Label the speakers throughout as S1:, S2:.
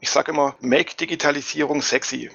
S1: Ich sage immer, make Digitalisierung sexy.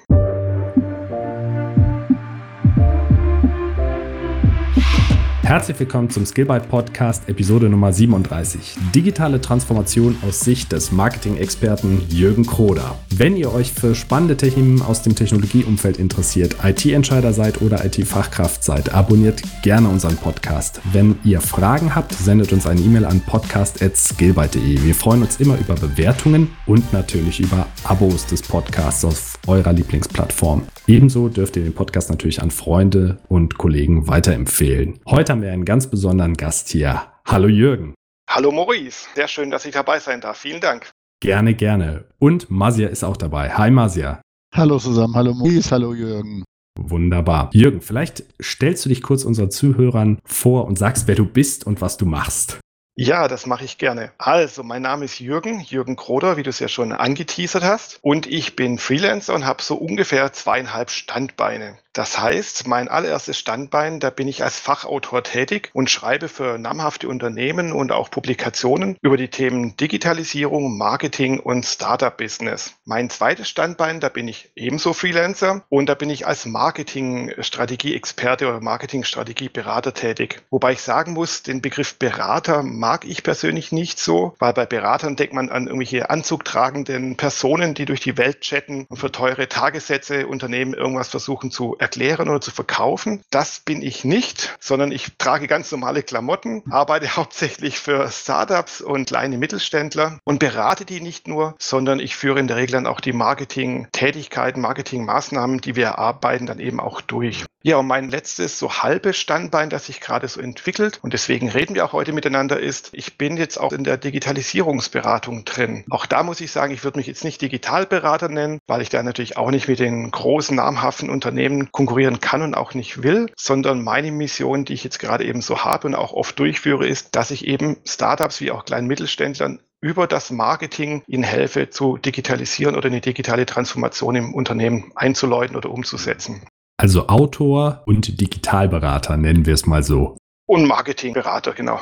S2: Herzlich willkommen zum Skillbyte Podcast, Episode Nummer 37. Digitale Transformation aus Sicht des Marketing-Experten Jürgen Kroder. Wenn ihr euch für spannende Themen aus dem Technologieumfeld interessiert, IT-Entscheider seid oder IT-Fachkraft seid, abonniert gerne unseren Podcast. Wenn ihr Fragen habt, sendet uns eine E-Mail an podcast.skillbyte.de. Wir freuen uns immer über Bewertungen und natürlich über Abos des Podcasts auf eurer Lieblingsplattform. Ebenso dürft ihr den Podcast natürlich an Freunde und Kollegen weiterempfehlen. Heute haben wir einen ganz besonderen Gast hier. Hallo Jürgen.
S1: Hallo Maurice, sehr schön, dass ich dabei sein darf. Vielen Dank.
S2: Gerne, gerne. Und Masia ist auch dabei. Hi Masia.
S3: Hallo zusammen, hallo Maurice, hallo Jürgen.
S2: Wunderbar. Jürgen, vielleicht stellst du dich kurz unseren Zuhörern vor und sagst, wer du bist und was du machst.
S1: Ja, das mache ich gerne. Also, mein Name ist Jürgen, Jürgen Kroder, wie du es ja schon angeteasert hast. Und ich bin Freelancer und habe so ungefähr zweieinhalb Standbeine. Das heißt, mein allererstes Standbein, da bin ich als Fachautor tätig und schreibe für namhafte Unternehmen und auch Publikationen über die Themen Digitalisierung, Marketing und Startup-Business. Mein zweites Standbein, da bin ich ebenso Freelancer und da bin ich als Marketing-Strategie-Experte oder Marketing-Strategie-Berater tätig. Wobei ich sagen muss, den Begriff Berater mag ich persönlich nicht so, weil bei Beratern denkt man an irgendwelche anzugtragenden Personen, die durch die Welt chatten und für teure Tagessätze Unternehmen irgendwas versuchen zu erklären oder zu verkaufen. Das bin ich nicht, sondern ich trage ganz normale Klamotten, arbeite hauptsächlich für Startups und kleine Mittelständler und berate die nicht nur, sondern ich führe in der Regel dann auch die Marketing-Tätigkeiten, Marketing-Maßnahmen, die wir erarbeiten, dann eben auch durch. Ja, und mein letztes so halbes Standbein, das sich gerade so entwickelt und deswegen reden wir auch heute miteinander, ist, ich bin jetzt auch in der Digitalisierungsberatung drin. Auch da muss ich sagen, ich würde mich jetzt nicht Digitalberater nennen, weil ich da natürlich auch nicht mit den großen namhaften Unternehmen konkurrieren kann und auch nicht will, sondern meine Mission, die ich jetzt gerade eben so habe und auch oft durchführe, ist, dass ich eben Startups wie auch kleinen Mittelständlern über das Marketing ihnen helfe zu digitalisieren oder eine digitale Transformation im Unternehmen einzuläuten oder umzusetzen.
S2: Also Autor und Digitalberater nennen wir es mal so.
S1: Und Marketingberater, genau.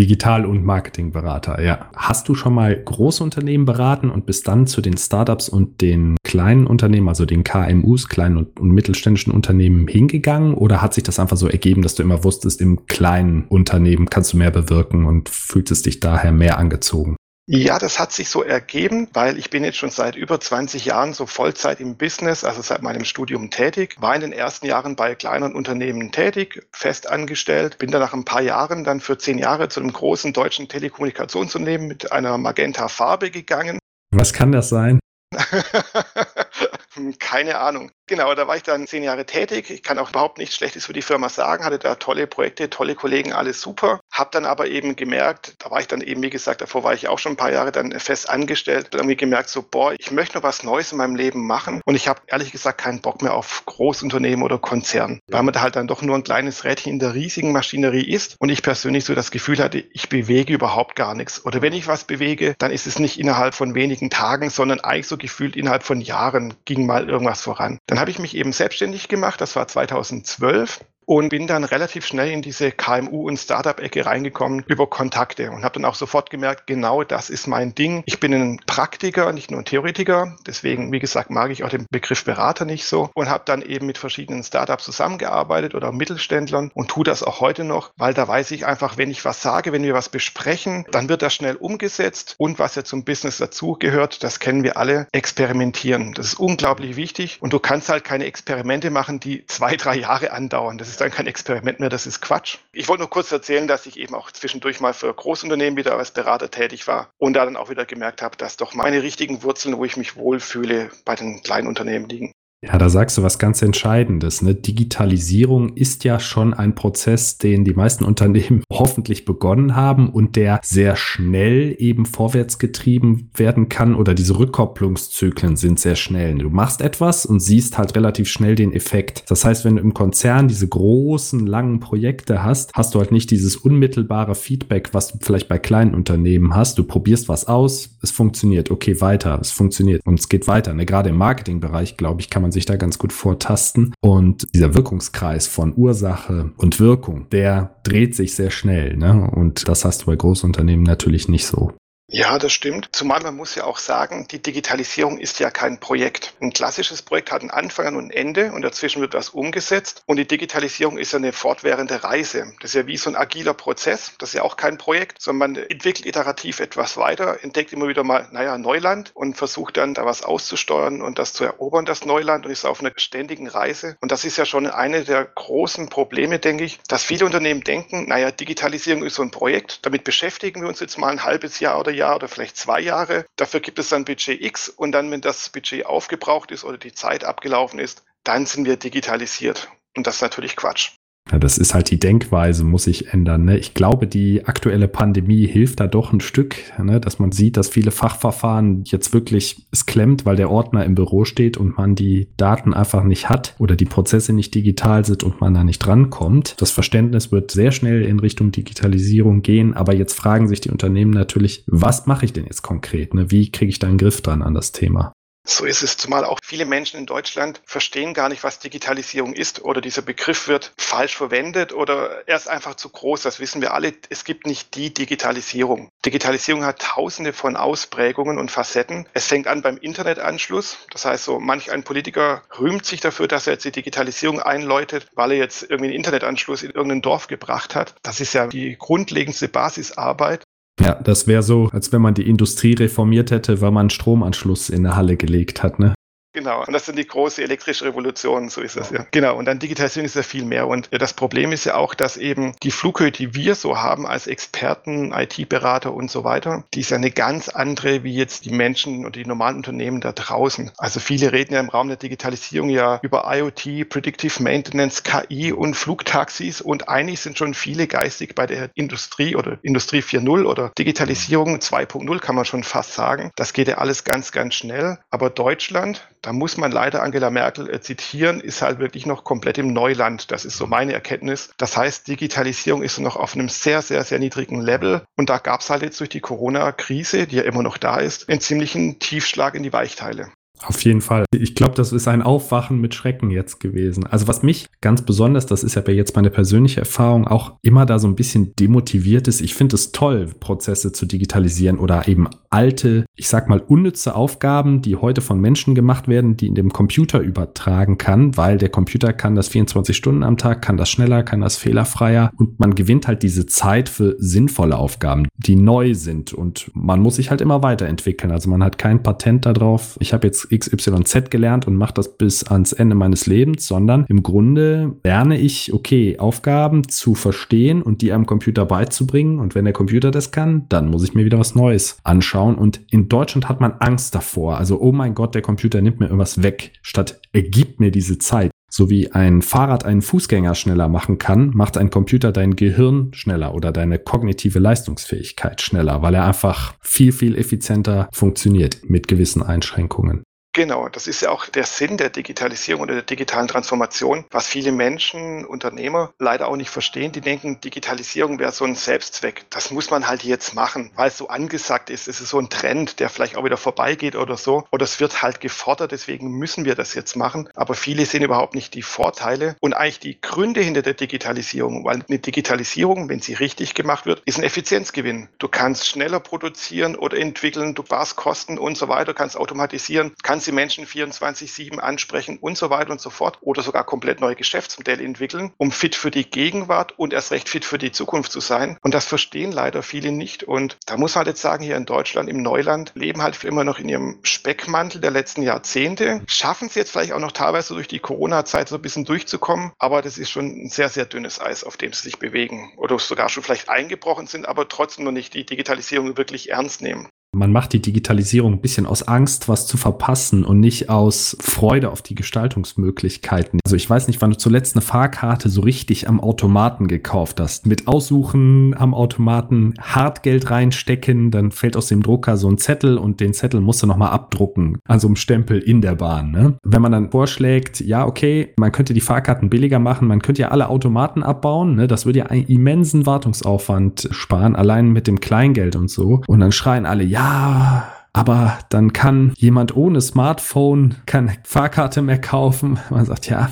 S2: Digital- und Marketingberater, ja. Hast du schon mal große Unternehmen beraten und bist dann zu den Startups und den kleinen Unternehmen, also den KMUs, kleinen und, und, mittelständischen Unternehmen hingegangen? Oder hat sich das einfach so ergeben, dass du immer wusstest, im kleinen Unternehmen kannst du mehr bewirken und fühltest dich daher mehr angezogen?
S1: Ja, das hat sich so ergeben, weil ich bin jetzt schon seit über 20 Jahren so Vollzeit im Business, also seit meinem Studium tätig, war in den ersten Jahren bei kleineren Unternehmen tätig, fest angestellt, bin dann nach ein paar Jahren dann für zehn Jahre zu einem großen deutschen Telekommunikationsunternehmen mit einer Magenta Farbe gegangen.
S2: Was kann das sein?
S1: Keine Ahnung. Genau, da war ich dann zehn Jahre tätig. Ich kann auch überhaupt nichts Schlechtes für die Firma sagen, hatte da tolle Projekte, tolle Kollegen, alles super. Hab dann aber eben gemerkt, da war ich dann eben, wie gesagt, davor war ich auch schon ein paar Jahre dann fest angestellt, irgendwie gemerkt, so, boah, ich möchte noch was Neues in meinem Leben machen. Und ich habe ehrlich gesagt keinen Bock mehr auf Großunternehmen oder Konzern, weil man da halt dann doch nur ein kleines Rädchen in der riesigen Maschinerie ist. Und ich persönlich so das Gefühl hatte, ich bewege überhaupt gar nichts. Oder wenn ich was bewege, dann ist es nicht innerhalb von wenigen Tagen, sondern eigentlich so gefühlt innerhalb von Jahren ging mal irgendwas voran. Dann habe ich mich eben selbstständig gemacht, das war 2012 und bin dann relativ schnell in diese KMU- und Startup-Ecke reingekommen über Kontakte und habe dann auch sofort gemerkt, genau das ist mein Ding. Ich bin ein Praktiker, nicht nur ein Theoretiker. Deswegen, wie gesagt, mag ich auch den Begriff Berater nicht so und habe dann eben mit verschiedenen Startups zusammengearbeitet oder Mittelständlern und tue das auch heute noch, weil da weiß ich einfach, wenn ich was sage, wenn wir was besprechen, dann wird das schnell umgesetzt und was ja zum Business dazugehört, das kennen wir alle, experimentieren. Das ist unglaublich wichtig und du kannst halt keine Experimente machen, die zwei, drei Jahre andauern. Das ist dann kein Experiment mehr, das ist Quatsch. Ich wollte nur kurz erzählen, dass ich eben auch zwischendurch mal für Großunternehmen wieder als Berater tätig war und da dann auch wieder gemerkt habe, dass doch meine richtigen Wurzeln, wo ich mich wohlfühle, bei den kleinen Unternehmen liegen.
S2: Ja, da sagst du was ganz Entscheidendes. Ne? Digitalisierung ist ja schon ein Prozess, den die meisten Unternehmen hoffentlich begonnen haben und der sehr schnell eben vorwärts getrieben werden kann oder diese Rückkopplungszyklen sind sehr schnell. Du machst etwas und siehst halt relativ schnell den Effekt. Das heißt, wenn du im Konzern diese großen, langen Projekte hast, hast du halt nicht dieses unmittelbare Feedback, was du vielleicht bei kleinen Unternehmen hast. Du probierst was aus, es funktioniert, okay, weiter, es funktioniert und es geht weiter. Ne? Gerade im Marketingbereich, glaube ich, kann man man sich da ganz gut vortasten. Und dieser Wirkungskreis von Ursache und Wirkung, der dreht sich sehr schnell. Ne? Und das hast du bei Großunternehmen natürlich nicht so.
S1: Ja, das stimmt. Zumal man muss ja auch sagen, die Digitalisierung ist ja kein Projekt. Ein klassisches Projekt hat einen Anfang und ein Ende und dazwischen wird was umgesetzt. Und die Digitalisierung ist ja eine fortwährende Reise. Das ist ja wie so ein agiler Prozess. Das ist ja auch kein Projekt, sondern man entwickelt iterativ etwas weiter, entdeckt immer wieder mal, naja, Neuland und versucht dann da was auszusteuern und das zu erobern, das Neuland und ist auf einer ständigen Reise. Und das ist ja schon eine der großen Probleme, denke ich, dass viele Unternehmen denken, naja, Digitalisierung ist so ein Projekt, damit beschäftigen wir uns jetzt mal ein halbes Jahr oder Jahr oder vielleicht zwei Jahre. Dafür gibt es dann Budget X und dann, wenn das Budget aufgebraucht ist oder die Zeit abgelaufen ist, dann sind wir digitalisiert. Und das ist natürlich Quatsch.
S2: Ja, das ist halt die Denkweise, muss sich ändern. Ne? Ich glaube, die aktuelle Pandemie hilft da doch ein Stück, ne? dass man sieht, dass viele Fachverfahren jetzt wirklich es klemmt, weil der Ordner im Büro steht und man die Daten einfach nicht hat oder die Prozesse nicht digital sind und man da nicht drankommt. Das Verständnis wird sehr schnell in Richtung Digitalisierung gehen, aber jetzt fragen sich die Unternehmen natürlich, was mache ich denn jetzt konkret? Ne? Wie kriege ich da einen Griff dran an das Thema?
S1: So ist es, zumal auch viele Menschen in Deutschland verstehen gar nicht, was Digitalisierung ist oder dieser Begriff wird falsch verwendet oder er ist einfach zu groß. Das wissen wir alle. Es gibt nicht die Digitalisierung. Digitalisierung hat tausende von Ausprägungen und Facetten. Es fängt an beim Internetanschluss. Das heißt, so manch ein Politiker rühmt sich dafür, dass er jetzt die Digitalisierung einläutet, weil er jetzt irgendwie einen Internetanschluss in irgendein Dorf gebracht hat. Das ist ja die grundlegendste Basisarbeit.
S2: Ja, das wäre so, als wenn man die Industrie reformiert hätte, weil man einen Stromanschluss in der Halle gelegt hat, ne?
S1: Genau, und das sind die große elektrische Revolution, so ist es ja. Genau, und dann Digitalisierung ist ja viel mehr. Und das Problem ist ja auch, dass eben die Flughöhe, die wir so haben als Experten, IT-Berater und so weiter, die ist ja eine ganz andere wie jetzt die Menschen und die normalen Unternehmen da draußen. Also viele reden ja im Raum der Digitalisierung ja über IoT, Predictive Maintenance, KI und Flugtaxis und eigentlich sind schon viele geistig bei der Industrie oder Industrie 4.0 oder Digitalisierung 2.0 kann man schon fast sagen. Das geht ja alles ganz, ganz schnell. Aber Deutschland, da muss man leider Angela Merkel äh, zitieren, ist halt wirklich noch komplett im Neuland. Das ist so meine Erkenntnis. Das heißt, Digitalisierung ist noch auf einem sehr, sehr, sehr niedrigen Level. Und da gab es halt jetzt durch die Corona-Krise, die ja immer noch da ist, einen ziemlichen Tiefschlag in die Weichteile.
S2: Auf jeden Fall. Ich glaube, das ist ein Aufwachen mit Schrecken jetzt gewesen. Also was mich ganz besonders, das ist ja jetzt meine persönliche Erfahrung, auch immer da so ein bisschen demotiviert ist. Ich finde es toll, Prozesse zu digitalisieren oder eben alte, ich sag mal, unnütze Aufgaben, die heute von Menschen gemacht werden, die in dem Computer übertragen kann, weil der Computer kann das 24 Stunden am Tag, kann das schneller, kann das fehlerfreier und man gewinnt halt diese Zeit für sinnvolle Aufgaben, die neu sind und man muss sich halt immer weiterentwickeln. Also man hat kein Patent darauf. Ich habe jetzt XYZ gelernt und mache das bis ans Ende meines Lebens, sondern im Grunde lerne ich, okay, Aufgaben zu verstehen und die am Computer beizubringen. Und wenn der Computer das kann, dann muss ich mir wieder was Neues anschauen. Und in Deutschland hat man Angst davor. Also, oh mein Gott, der Computer nimmt mir irgendwas weg, statt er gibt mir diese Zeit. So wie ein Fahrrad einen Fußgänger schneller machen kann, macht ein Computer dein Gehirn schneller oder deine kognitive Leistungsfähigkeit schneller, weil er einfach viel, viel effizienter funktioniert mit gewissen Einschränkungen.
S1: Genau, das ist ja auch der Sinn der Digitalisierung oder der digitalen Transformation, was viele Menschen, Unternehmer leider auch nicht verstehen. Die denken, Digitalisierung wäre so ein Selbstzweck. Das muss man halt jetzt machen, weil es so angesagt ist. Es ist so ein Trend, der vielleicht auch wieder vorbeigeht oder so. Oder es wird halt gefordert, deswegen müssen wir das jetzt machen. Aber viele sehen überhaupt nicht die Vorteile und eigentlich die Gründe hinter der Digitalisierung, weil eine Digitalisierung, wenn sie richtig gemacht wird, ist ein Effizienzgewinn. Du kannst schneller produzieren oder entwickeln, du sparst Kosten und so weiter, kannst automatisieren, kannst kannst die Menschen 24-7 ansprechen und so weiter und so fort oder sogar komplett neue Geschäftsmodelle entwickeln, um fit für die Gegenwart und erst recht fit für die Zukunft zu sein. Und das verstehen leider viele nicht. Und da muss man halt jetzt sagen, hier in Deutschland, im Neuland, leben halt immer noch in ihrem Speckmantel der letzten Jahrzehnte, schaffen es jetzt vielleicht auch noch teilweise durch die Corona-Zeit so ein bisschen durchzukommen, aber das ist schon ein sehr, sehr dünnes Eis, auf dem sie sich bewegen oder sogar schon vielleicht eingebrochen sind, aber trotzdem noch nicht die Digitalisierung wirklich ernst nehmen.
S2: Man macht die Digitalisierung ein bisschen aus Angst, was zu verpassen und nicht aus Freude auf die Gestaltungsmöglichkeiten. Also ich weiß nicht, wann du zuletzt eine Fahrkarte so richtig am Automaten gekauft hast. Mit Aussuchen am Automaten, Hartgeld reinstecken, dann fällt aus dem Drucker so ein Zettel und den Zettel musst du nochmal abdrucken an so einem Stempel in der Bahn. Ne? Wenn man dann vorschlägt, ja, okay, man könnte die Fahrkarten billiger machen, man könnte ja alle Automaten abbauen, ne? das würde ja einen immensen Wartungsaufwand sparen, allein mit dem Kleingeld und so. Und dann schreien alle, ja, ja, aber dann kann jemand ohne Smartphone keine Fahrkarte mehr kaufen. Man sagt, ja,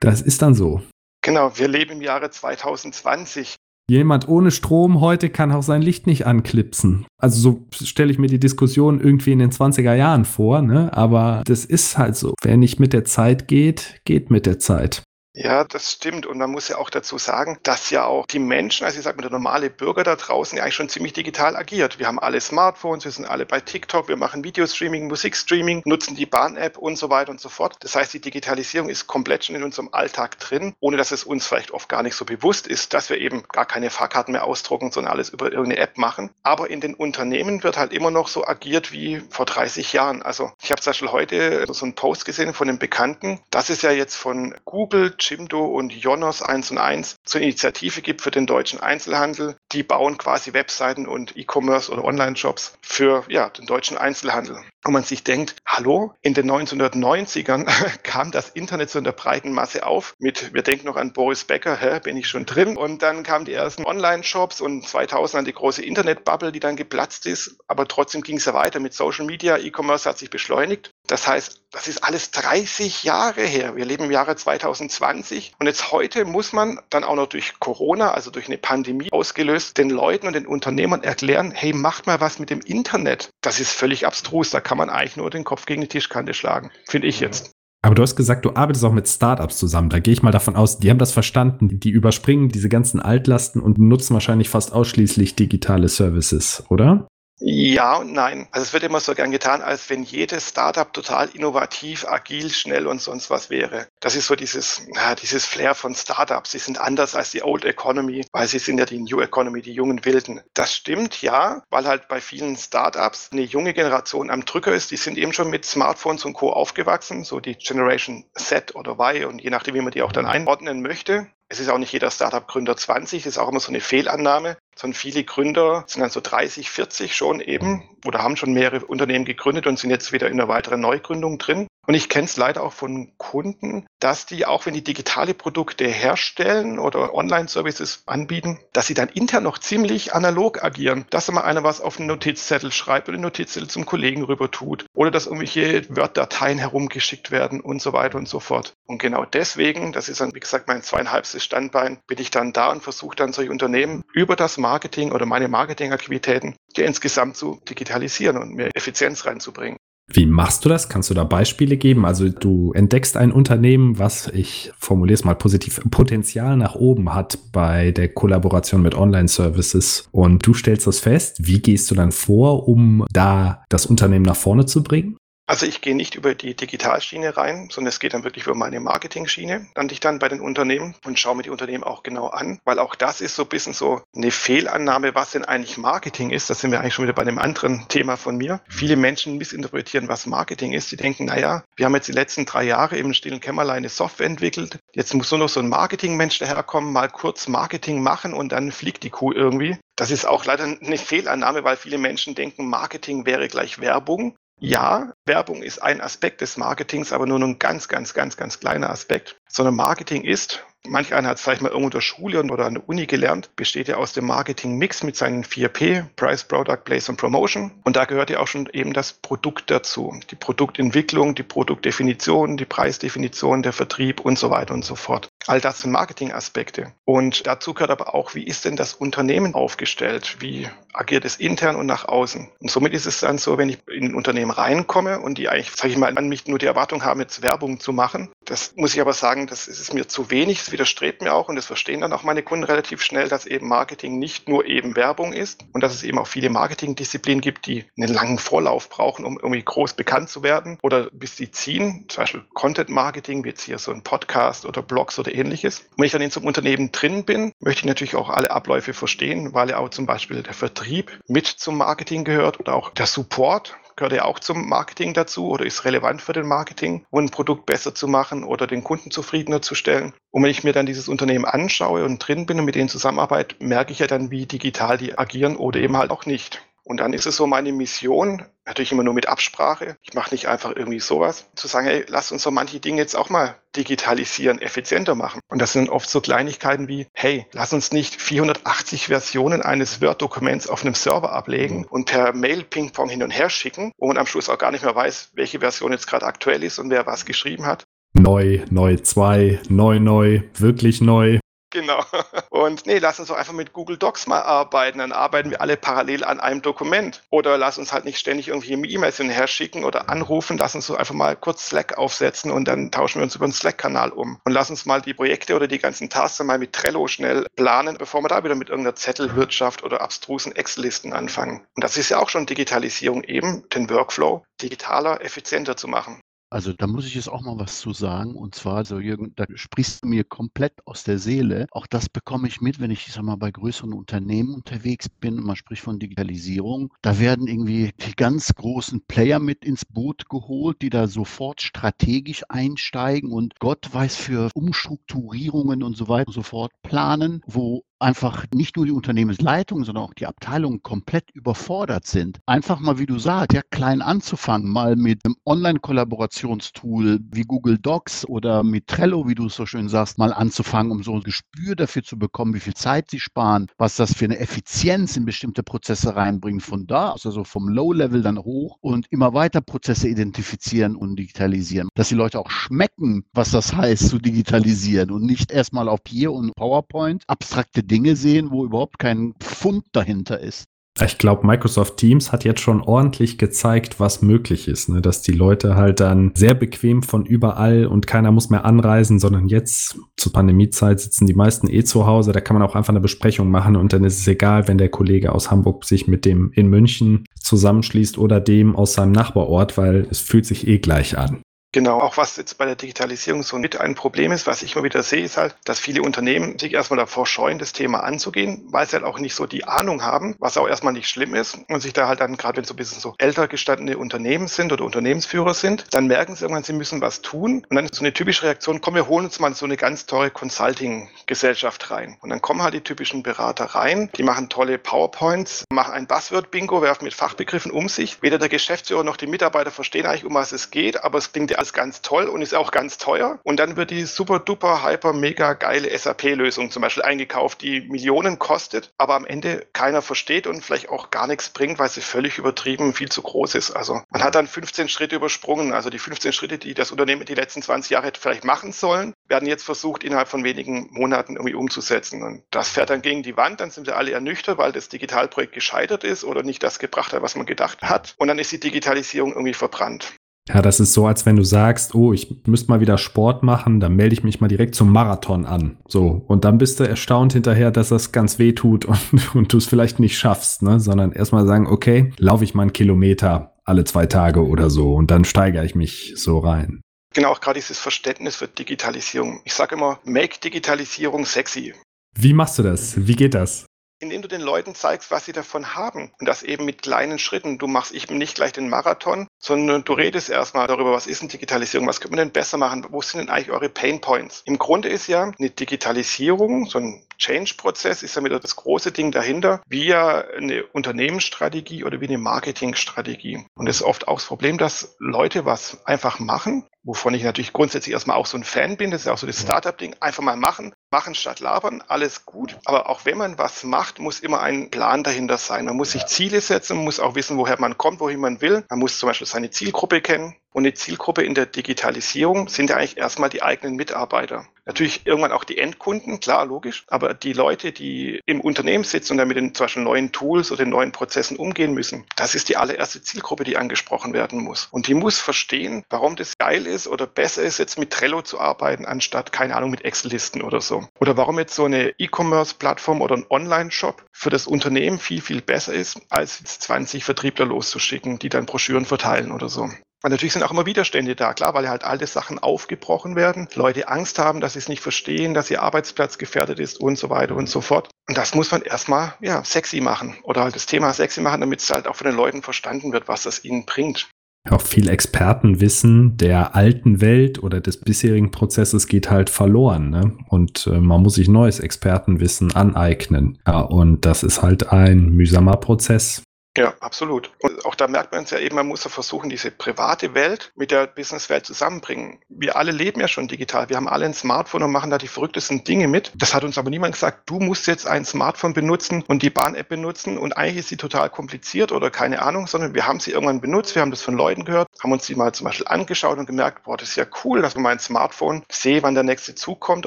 S2: das ist dann so.
S1: Genau, wir leben im Jahre 2020.
S2: Jemand ohne Strom heute kann auch sein Licht nicht anklipsen. Also so stelle ich mir die Diskussion irgendwie in den 20er Jahren vor, ne? Aber das ist halt so. Wer nicht mit der Zeit geht, geht mit der Zeit.
S1: Ja, das stimmt. Und man muss ja auch dazu sagen, dass ja auch die Menschen, also ich sage mal, der normale Bürger da draußen ja eigentlich schon ziemlich digital agiert. Wir haben alle Smartphones, wir sind alle bei TikTok, wir machen Videostreaming, Musikstreaming, nutzen die Bahn-App und so weiter und so fort. Das heißt, die Digitalisierung ist komplett schon in unserem Alltag drin, ohne dass es uns vielleicht oft gar nicht so bewusst ist, dass wir eben gar keine Fahrkarten mehr ausdrucken, sondern alles über irgendeine App machen. Aber in den Unternehmen wird halt immer noch so agiert wie vor 30 Jahren. Also ich habe zum Beispiel heute so einen Post gesehen von einem Bekannten. Das ist ja jetzt von Google, Jimdo und Jonas 1 und 1 zur Initiative gibt für den deutschen Einzelhandel. Die bauen quasi Webseiten und E-Commerce oder Online-Shops für ja, den deutschen Einzelhandel. Und man sich denkt, hallo, in den 1990ern kam das Internet so in der breiten Masse auf mit, wir denken noch an Boris Becker, hä, bin ich schon drin? Und dann kamen die ersten Online-Shops und 2000 dann die große Internet-Bubble, die dann geplatzt ist. Aber trotzdem ging es ja weiter mit Social Media, E-Commerce hat sich beschleunigt. Das heißt, das ist alles 30 Jahre her. Wir leben im Jahre 2020 und jetzt heute muss man dann auch noch durch Corona, also durch eine Pandemie ausgelöst, den Leuten und den Unternehmern erklären, hey, macht mal was mit dem Internet. Das ist völlig abstrus. Da kann man eigentlich nur den Kopf gegen die Tischkante schlagen, finde ich jetzt.
S2: Aber du hast gesagt, du arbeitest auch mit Startups zusammen. Da gehe ich mal davon aus, die haben das verstanden. Die überspringen diese ganzen Altlasten und nutzen wahrscheinlich fast ausschließlich digitale Services, oder?
S1: Ja und nein. Also es wird immer so gern getan, als wenn jedes Startup total innovativ, agil, schnell und sonst was wäre. Das ist so dieses, ja, dieses Flair von Startups. Sie sind anders als die Old Economy, weil sie sind ja die New Economy, die jungen Wilden. Das stimmt, ja, weil halt bei vielen Startups eine junge Generation am Drücker ist. Die sind eben schon mit Smartphones und Co. aufgewachsen, so die Generation Z oder Y und je nachdem, wie man die auch dann einordnen möchte. Es ist auch nicht jeder Startup-Gründer 20, das ist auch immer so eine Fehlannahme, sondern viele Gründer sind dann so 30, 40 schon eben oder haben schon mehrere Unternehmen gegründet und sind jetzt wieder in einer weiteren Neugründung drin. Und ich kenne es leider auch von Kunden, dass die, auch wenn die digitale Produkte herstellen oder Online-Services anbieten, dass sie dann intern noch ziemlich analog agieren. Dass mal einer was auf einen Notizzettel schreibt oder einen Notizzettel zum Kollegen rüber tut oder dass irgendwelche Word-Dateien herumgeschickt werden und so weiter und so fort. Und genau deswegen, das ist dann, wie gesagt, mein zweieinhalbstes Standbein, bin ich dann da und versuche dann solche Unternehmen über das Marketing oder meine Marketingaktivitäten insgesamt zu digitalisieren und mehr Effizienz reinzubringen.
S2: Wie machst du das? Kannst du da Beispiele geben? Also du entdeckst ein Unternehmen, was, ich formuliere es mal positiv, Potenzial nach oben hat bei der Kollaboration mit Online-Services und du stellst das fest. Wie gehst du dann vor, um da das Unternehmen nach vorne zu bringen?
S1: Also ich gehe nicht über die Digitalschiene rein, sondern es geht dann wirklich über meine Marketing-Schiene. Dann dich dann bei den Unternehmen und schaue mir die Unternehmen auch genau an, weil auch das ist so ein bisschen so eine Fehlannahme, was denn eigentlich Marketing ist. Da sind wir eigentlich schon wieder bei einem anderen Thema von mir. Viele Menschen missinterpretieren, was Marketing ist. Die denken, naja, wir haben jetzt die letzten drei Jahre im stillen Kämmerlein eine Software entwickelt. Jetzt muss nur noch so ein Marketingmensch daherkommen, mal kurz Marketing machen und dann fliegt die Kuh irgendwie. Das ist auch leider eine Fehlannahme, weil viele Menschen denken, Marketing wäre gleich Werbung. Ja, Werbung ist ein Aspekt des Marketings, aber nur ein ganz, ganz, ganz, ganz kleiner Aspekt. Sondern Marketing ist, manch einer hat es vielleicht mal irgendwo in der Schule oder an der Uni gelernt, besteht ja aus dem Marketing-Mix mit seinen 4P, Price, Product, Place und Promotion. Und da gehört ja auch schon eben das Produkt dazu. Die Produktentwicklung, die Produktdefinition, die Preisdefinition, der Vertrieb und so weiter und so fort. All das sind Marketingaspekte. Und dazu gehört aber auch, wie ist denn das Unternehmen aufgestellt? Wie agiert es intern und nach außen? Und somit ist es dann so, wenn ich in ein Unternehmen reinkomme und die eigentlich, sage ich mal, an mich nur die Erwartung haben, jetzt Werbung zu machen. Das muss ich aber sagen, das ist mir zu wenig, widerstrebt mir auch und das verstehen dann auch meine Kunden relativ schnell, dass eben Marketing nicht nur eben Werbung ist und dass es eben auch viele Marketingdisziplinen gibt, die einen langen Vorlauf brauchen, um irgendwie groß bekannt zu werden oder bis sie ziehen. Zum Beispiel Content Marketing, wie jetzt hier so ein Podcast oder Blogs oder ähnliches. Und wenn ich dann in so einem Unternehmen drin bin, möchte ich natürlich auch alle Abläufe verstehen, weil ja auch zum Beispiel der Vertrieb mit zum Marketing gehört oder auch der Support gehört ja auch zum Marketing dazu oder ist relevant für den Marketing, um ein Produkt besser zu machen oder den Kunden zufriedener zu stellen. Und wenn ich mir dann dieses Unternehmen anschaue und drin bin und mit denen zusammenarbeite, merke ich ja dann, wie digital die agieren oder eben halt auch nicht. Und dann ist es so meine Mission, natürlich immer nur mit Absprache. Ich mache nicht einfach irgendwie sowas, zu sagen, hey, lass uns so manche Dinge jetzt auch mal digitalisieren, effizienter machen. Und das sind oft so Kleinigkeiten wie, hey, lass uns nicht 480 Versionen eines Word-Dokuments auf einem Server ablegen und per Mail Ping-Pong hin und her schicken, wo man am Schluss auch gar nicht mehr weiß, welche Version jetzt gerade aktuell ist und wer was geschrieben hat.
S2: Neu, neu 2, neu, neu, wirklich neu.
S1: Genau. Und nee, lass uns doch einfach mit Google Docs mal arbeiten. Dann arbeiten wir alle parallel an einem Dokument. Oder lass uns halt nicht ständig irgendwie E-Mails hinterher schicken oder anrufen. Lass uns so einfach mal kurz Slack aufsetzen und dann tauschen wir uns über den Slack-Kanal um. Und lass uns mal die Projekte oder die ganzen Tasks mal mit Trello schnell planen, bevor wir da wieder mit irgendeiner Zettelwirtschaft oder abstrusen Excel-Listen anfangen. Und das ist ja auch schon Digitalisierung eben, den Workflow digitaler, effizienter zu machen.
S3: Also da muss ich jetzt auch mal was zu sagen. Und zwar, so Jürgen, da sprichst du mir komplett aus der Seele. Auch das bekomme ich mit, wenn ich, ich sag mal, bei größeren Unternehmen unterwegs bin und man spricht von Digitalisierung. Da werden irgendwie die ganz großen Player mit ins Boot geholt, die da sofort strategisch einsteigen und Gott weiß für Umstrukturierungen und so weiter und so fort planen, wo einfach nicht nur die Unternehmensleitung, sondern auch die Abteilungen komplett überfordert sind. Einfach mal, wie du sagst, ja, klein anzufangen, mal mit einem Online-Kollaborationstool wie Google Docs oder mit Trello, wie du es so schön sagst, mal anzufangen, um so ein Gespür dafür zu bekommen, wie viel Zeit sie sparen, was das für eine Effizienz in bestimmte Prozesse reinbringt. Von da, also vom Low-Level dann hoch und immer weiter Prozesse identifizieren und digitalisieren. Dass die Leute auch schmecken, was das heißt, zu digitalisieren und nicht erstmal auf Papier und PowerPoint abstrakte Dinge sehen, wo überhaupt kein Pfund dahinter ist.
S2: Ich glaube, Microsoft Teams hat jetzt schon ordentlich gezeigt, was möglich ist, ne? dass die Leute halt dann sehr bequem von überall und keiner muss mehr anreisen, sondern jetzt zur Pandemiezeit sitzen die meisten eh zu Hause. Da kann man auch einfach eine Besprechung machen und dann ist es egal, wenn der Kollege aus Hamburg sich mit dem in München zusammenschließt oder dem aus seinem Nachbarort, weil es fühlt sich eh gleich an.
S1: Genau, auch was jetzt bei der Digitalisierung so mit ein Problem ist, was ich immer wieder sehe, ist halt, dass viele Unternehmen sich erstmal davor scheuen, das Thema anzugehen, weil sie halt auch nicht so die Ahnung haben, was auch erstmal nicht schlimm ist und sich da halt dann, gerade wenn so ein bisschen so älter gestandene Unternehmen sind oder Unternehmensführer sind, dann merken sie irgendwann, sie müssen was tun und dann ist so eine typische Reaktion, komm, wir holen uns mal so eine ganz teure Consulting-Gesellschaft rein. Und dann kommen halt die typischen Berater rein, die machen tolle PowerPoints, machen ein Buzzword-Bingo, werfen mit Fachbegriffen um sich. Weder der Geschäftsführer noch die Mitarbeiter verstehen eigentlich, um was es geht, aber es klingt alles ganz toll und ist auch ganz teuer. Und dann wird die super duper, hyper, mega geile SAP-Lösung zum Beispiel eingekauft, die Millionen kostet, aber am Ende keiner versteht und vielleicht auch gar nichts bringt, weil sie völlig übertrieben viel zu groß ist. Also man hat dann 15 Schritte übersprungen. Also die 15 Schritte, die das Unternehmen die letzten 20 Jahre hätte vielleicht machen sollen, werden jetzt versucht, innerhalb von wenigen Monaten irgendwie umzusetzen. Und das fährt dann gegen die Wand, dann sind wir alle ernüchtert, weil das Digitalprojekt gescheitert ist oder nicht das gebracht hat, was man gedacht hat. Und dann ist die Digitalisierung irgendwie verbrannt.
S2: Ja, das ist so, als wenn du sagst, oh, ich müsste mal wieder Sport machen, dann melde ich mich mal direkt zum Marathon an. So. Und dann bist du erstaunt hinterher, dass das ganz weh tut und, und du es vielleicht nicht schaffst, ne? Sondern erstmal sagen, okay, laufe ich mal einen Kilometer alle zwei Tage oder so und dann steigere ich mich so rein.
S1: Genau, auch gerade dieses Verständnis für Digitalisierung. Ich sage immer, make Digitalisierung sexy.
S2: Wie machst du das? Wie geht das?
S1: indem du den Leuten zeigst, was sie davon haben. Und das eben mit kleinen Schritten. Du machst eben nicht gleich den Marathon, sondern du redest erstmal darüber, was ist denn Digitalisierung, was könnte man denn besser machen, wo sind denn eigentlich eure Pain Points. Im Grunde ist ja eine Digitalisierung, so ein Change-Prozess ist ja wieder das große Ding dahinter, wie ja eine Unternehmensstrategie oder wie eine Marketingstrategie. Und das ist oft auch das Problem, dass Leute was einfach machen, wovon ich natürlich grundsätzlich erstmal auch so ein Fan bin, das ist ja auch so das Startup-Ding, einfach mal machen, machen statt labern, alles gut. Aber auch wenn man was macht, muss immer ein Plan dahinter sein. Man muss sich Ziele setzen, man muss auch wissen, woher man kommt, wohin man will. Man muss zum Beispiel seine Zielgruppe kennen. Und eine Zielgruppe in der Digitalisierung sind ja eigentlich erstmal die eigenen Mitarbeiter. Natürlich irgendwann auch die Endkunden, klar, logisch. Aber die Leute, die im Unternehmen sitzen und dann mit den zum Beispiel neuen Tools oder den neuen Prozessen umgehen müssen, das ist die allererste Zielgruppe, die angesprochen werden muss. Und die muss verstehen, warum das geil ist oder besser ist, jetzt mit Trello zu arbeiten, anstatt, keine Ahnung, mit Excel-Listen oder so. Oder warum jetzt so eine E-Commerce-Plattform oder ein Online-Shop für das Unternehmen viel, viel besser ist, als jetzt 20 Vertriebler loszuschicken, die dann Broschüren verteilen oder so. Und natürlich sind auch immer Widerstände da, klar, weil halt alte Sachen aufgebrochen werden, Leute Angst haben, dass sie es nicht verstehen, dass ihr Arbeitsplatz gefährdet ist und so weiter und so fort. Und das muss man erstmal, ja, sexy machen oder halt das Thema sexy machen, damit es halt auch von den Leuten verstanden wird, was das ihnen bringt.
S2: Auch viel Expertenwissen der alten Welt oder des bisherigen Prozesses geht halt verloren. Ne? Und äh, man muss sich neues Expertenwissen aneignen. Ja, und das ist halt ein mühsamer Prozess.
S1: Ja, absolut. Und auch da merkt man es ja eben, man muss ja versuchen, diese private Welt mit der Businesswelt zusammenbringen. Wir alle leben ja schon digital. Wir haben alle ein Smartphone und machen da die verrücktesten Dinge mit. Das hat uns aber niemand gesagt, du musst jetzt ein Smartphone benutzen und die Bahn-App benutzen und eigentlich ist sie total kompliziert oder keine Ahnung, sondern wir haben sie irgendwann benutzt, wir haben das von Leuten gehört, haben uns die mal zum Beispiel angeschaut und gemerkt, boah, das ist ja cool, dass man mein Smartphone sehe, wann der nächste Zug kommt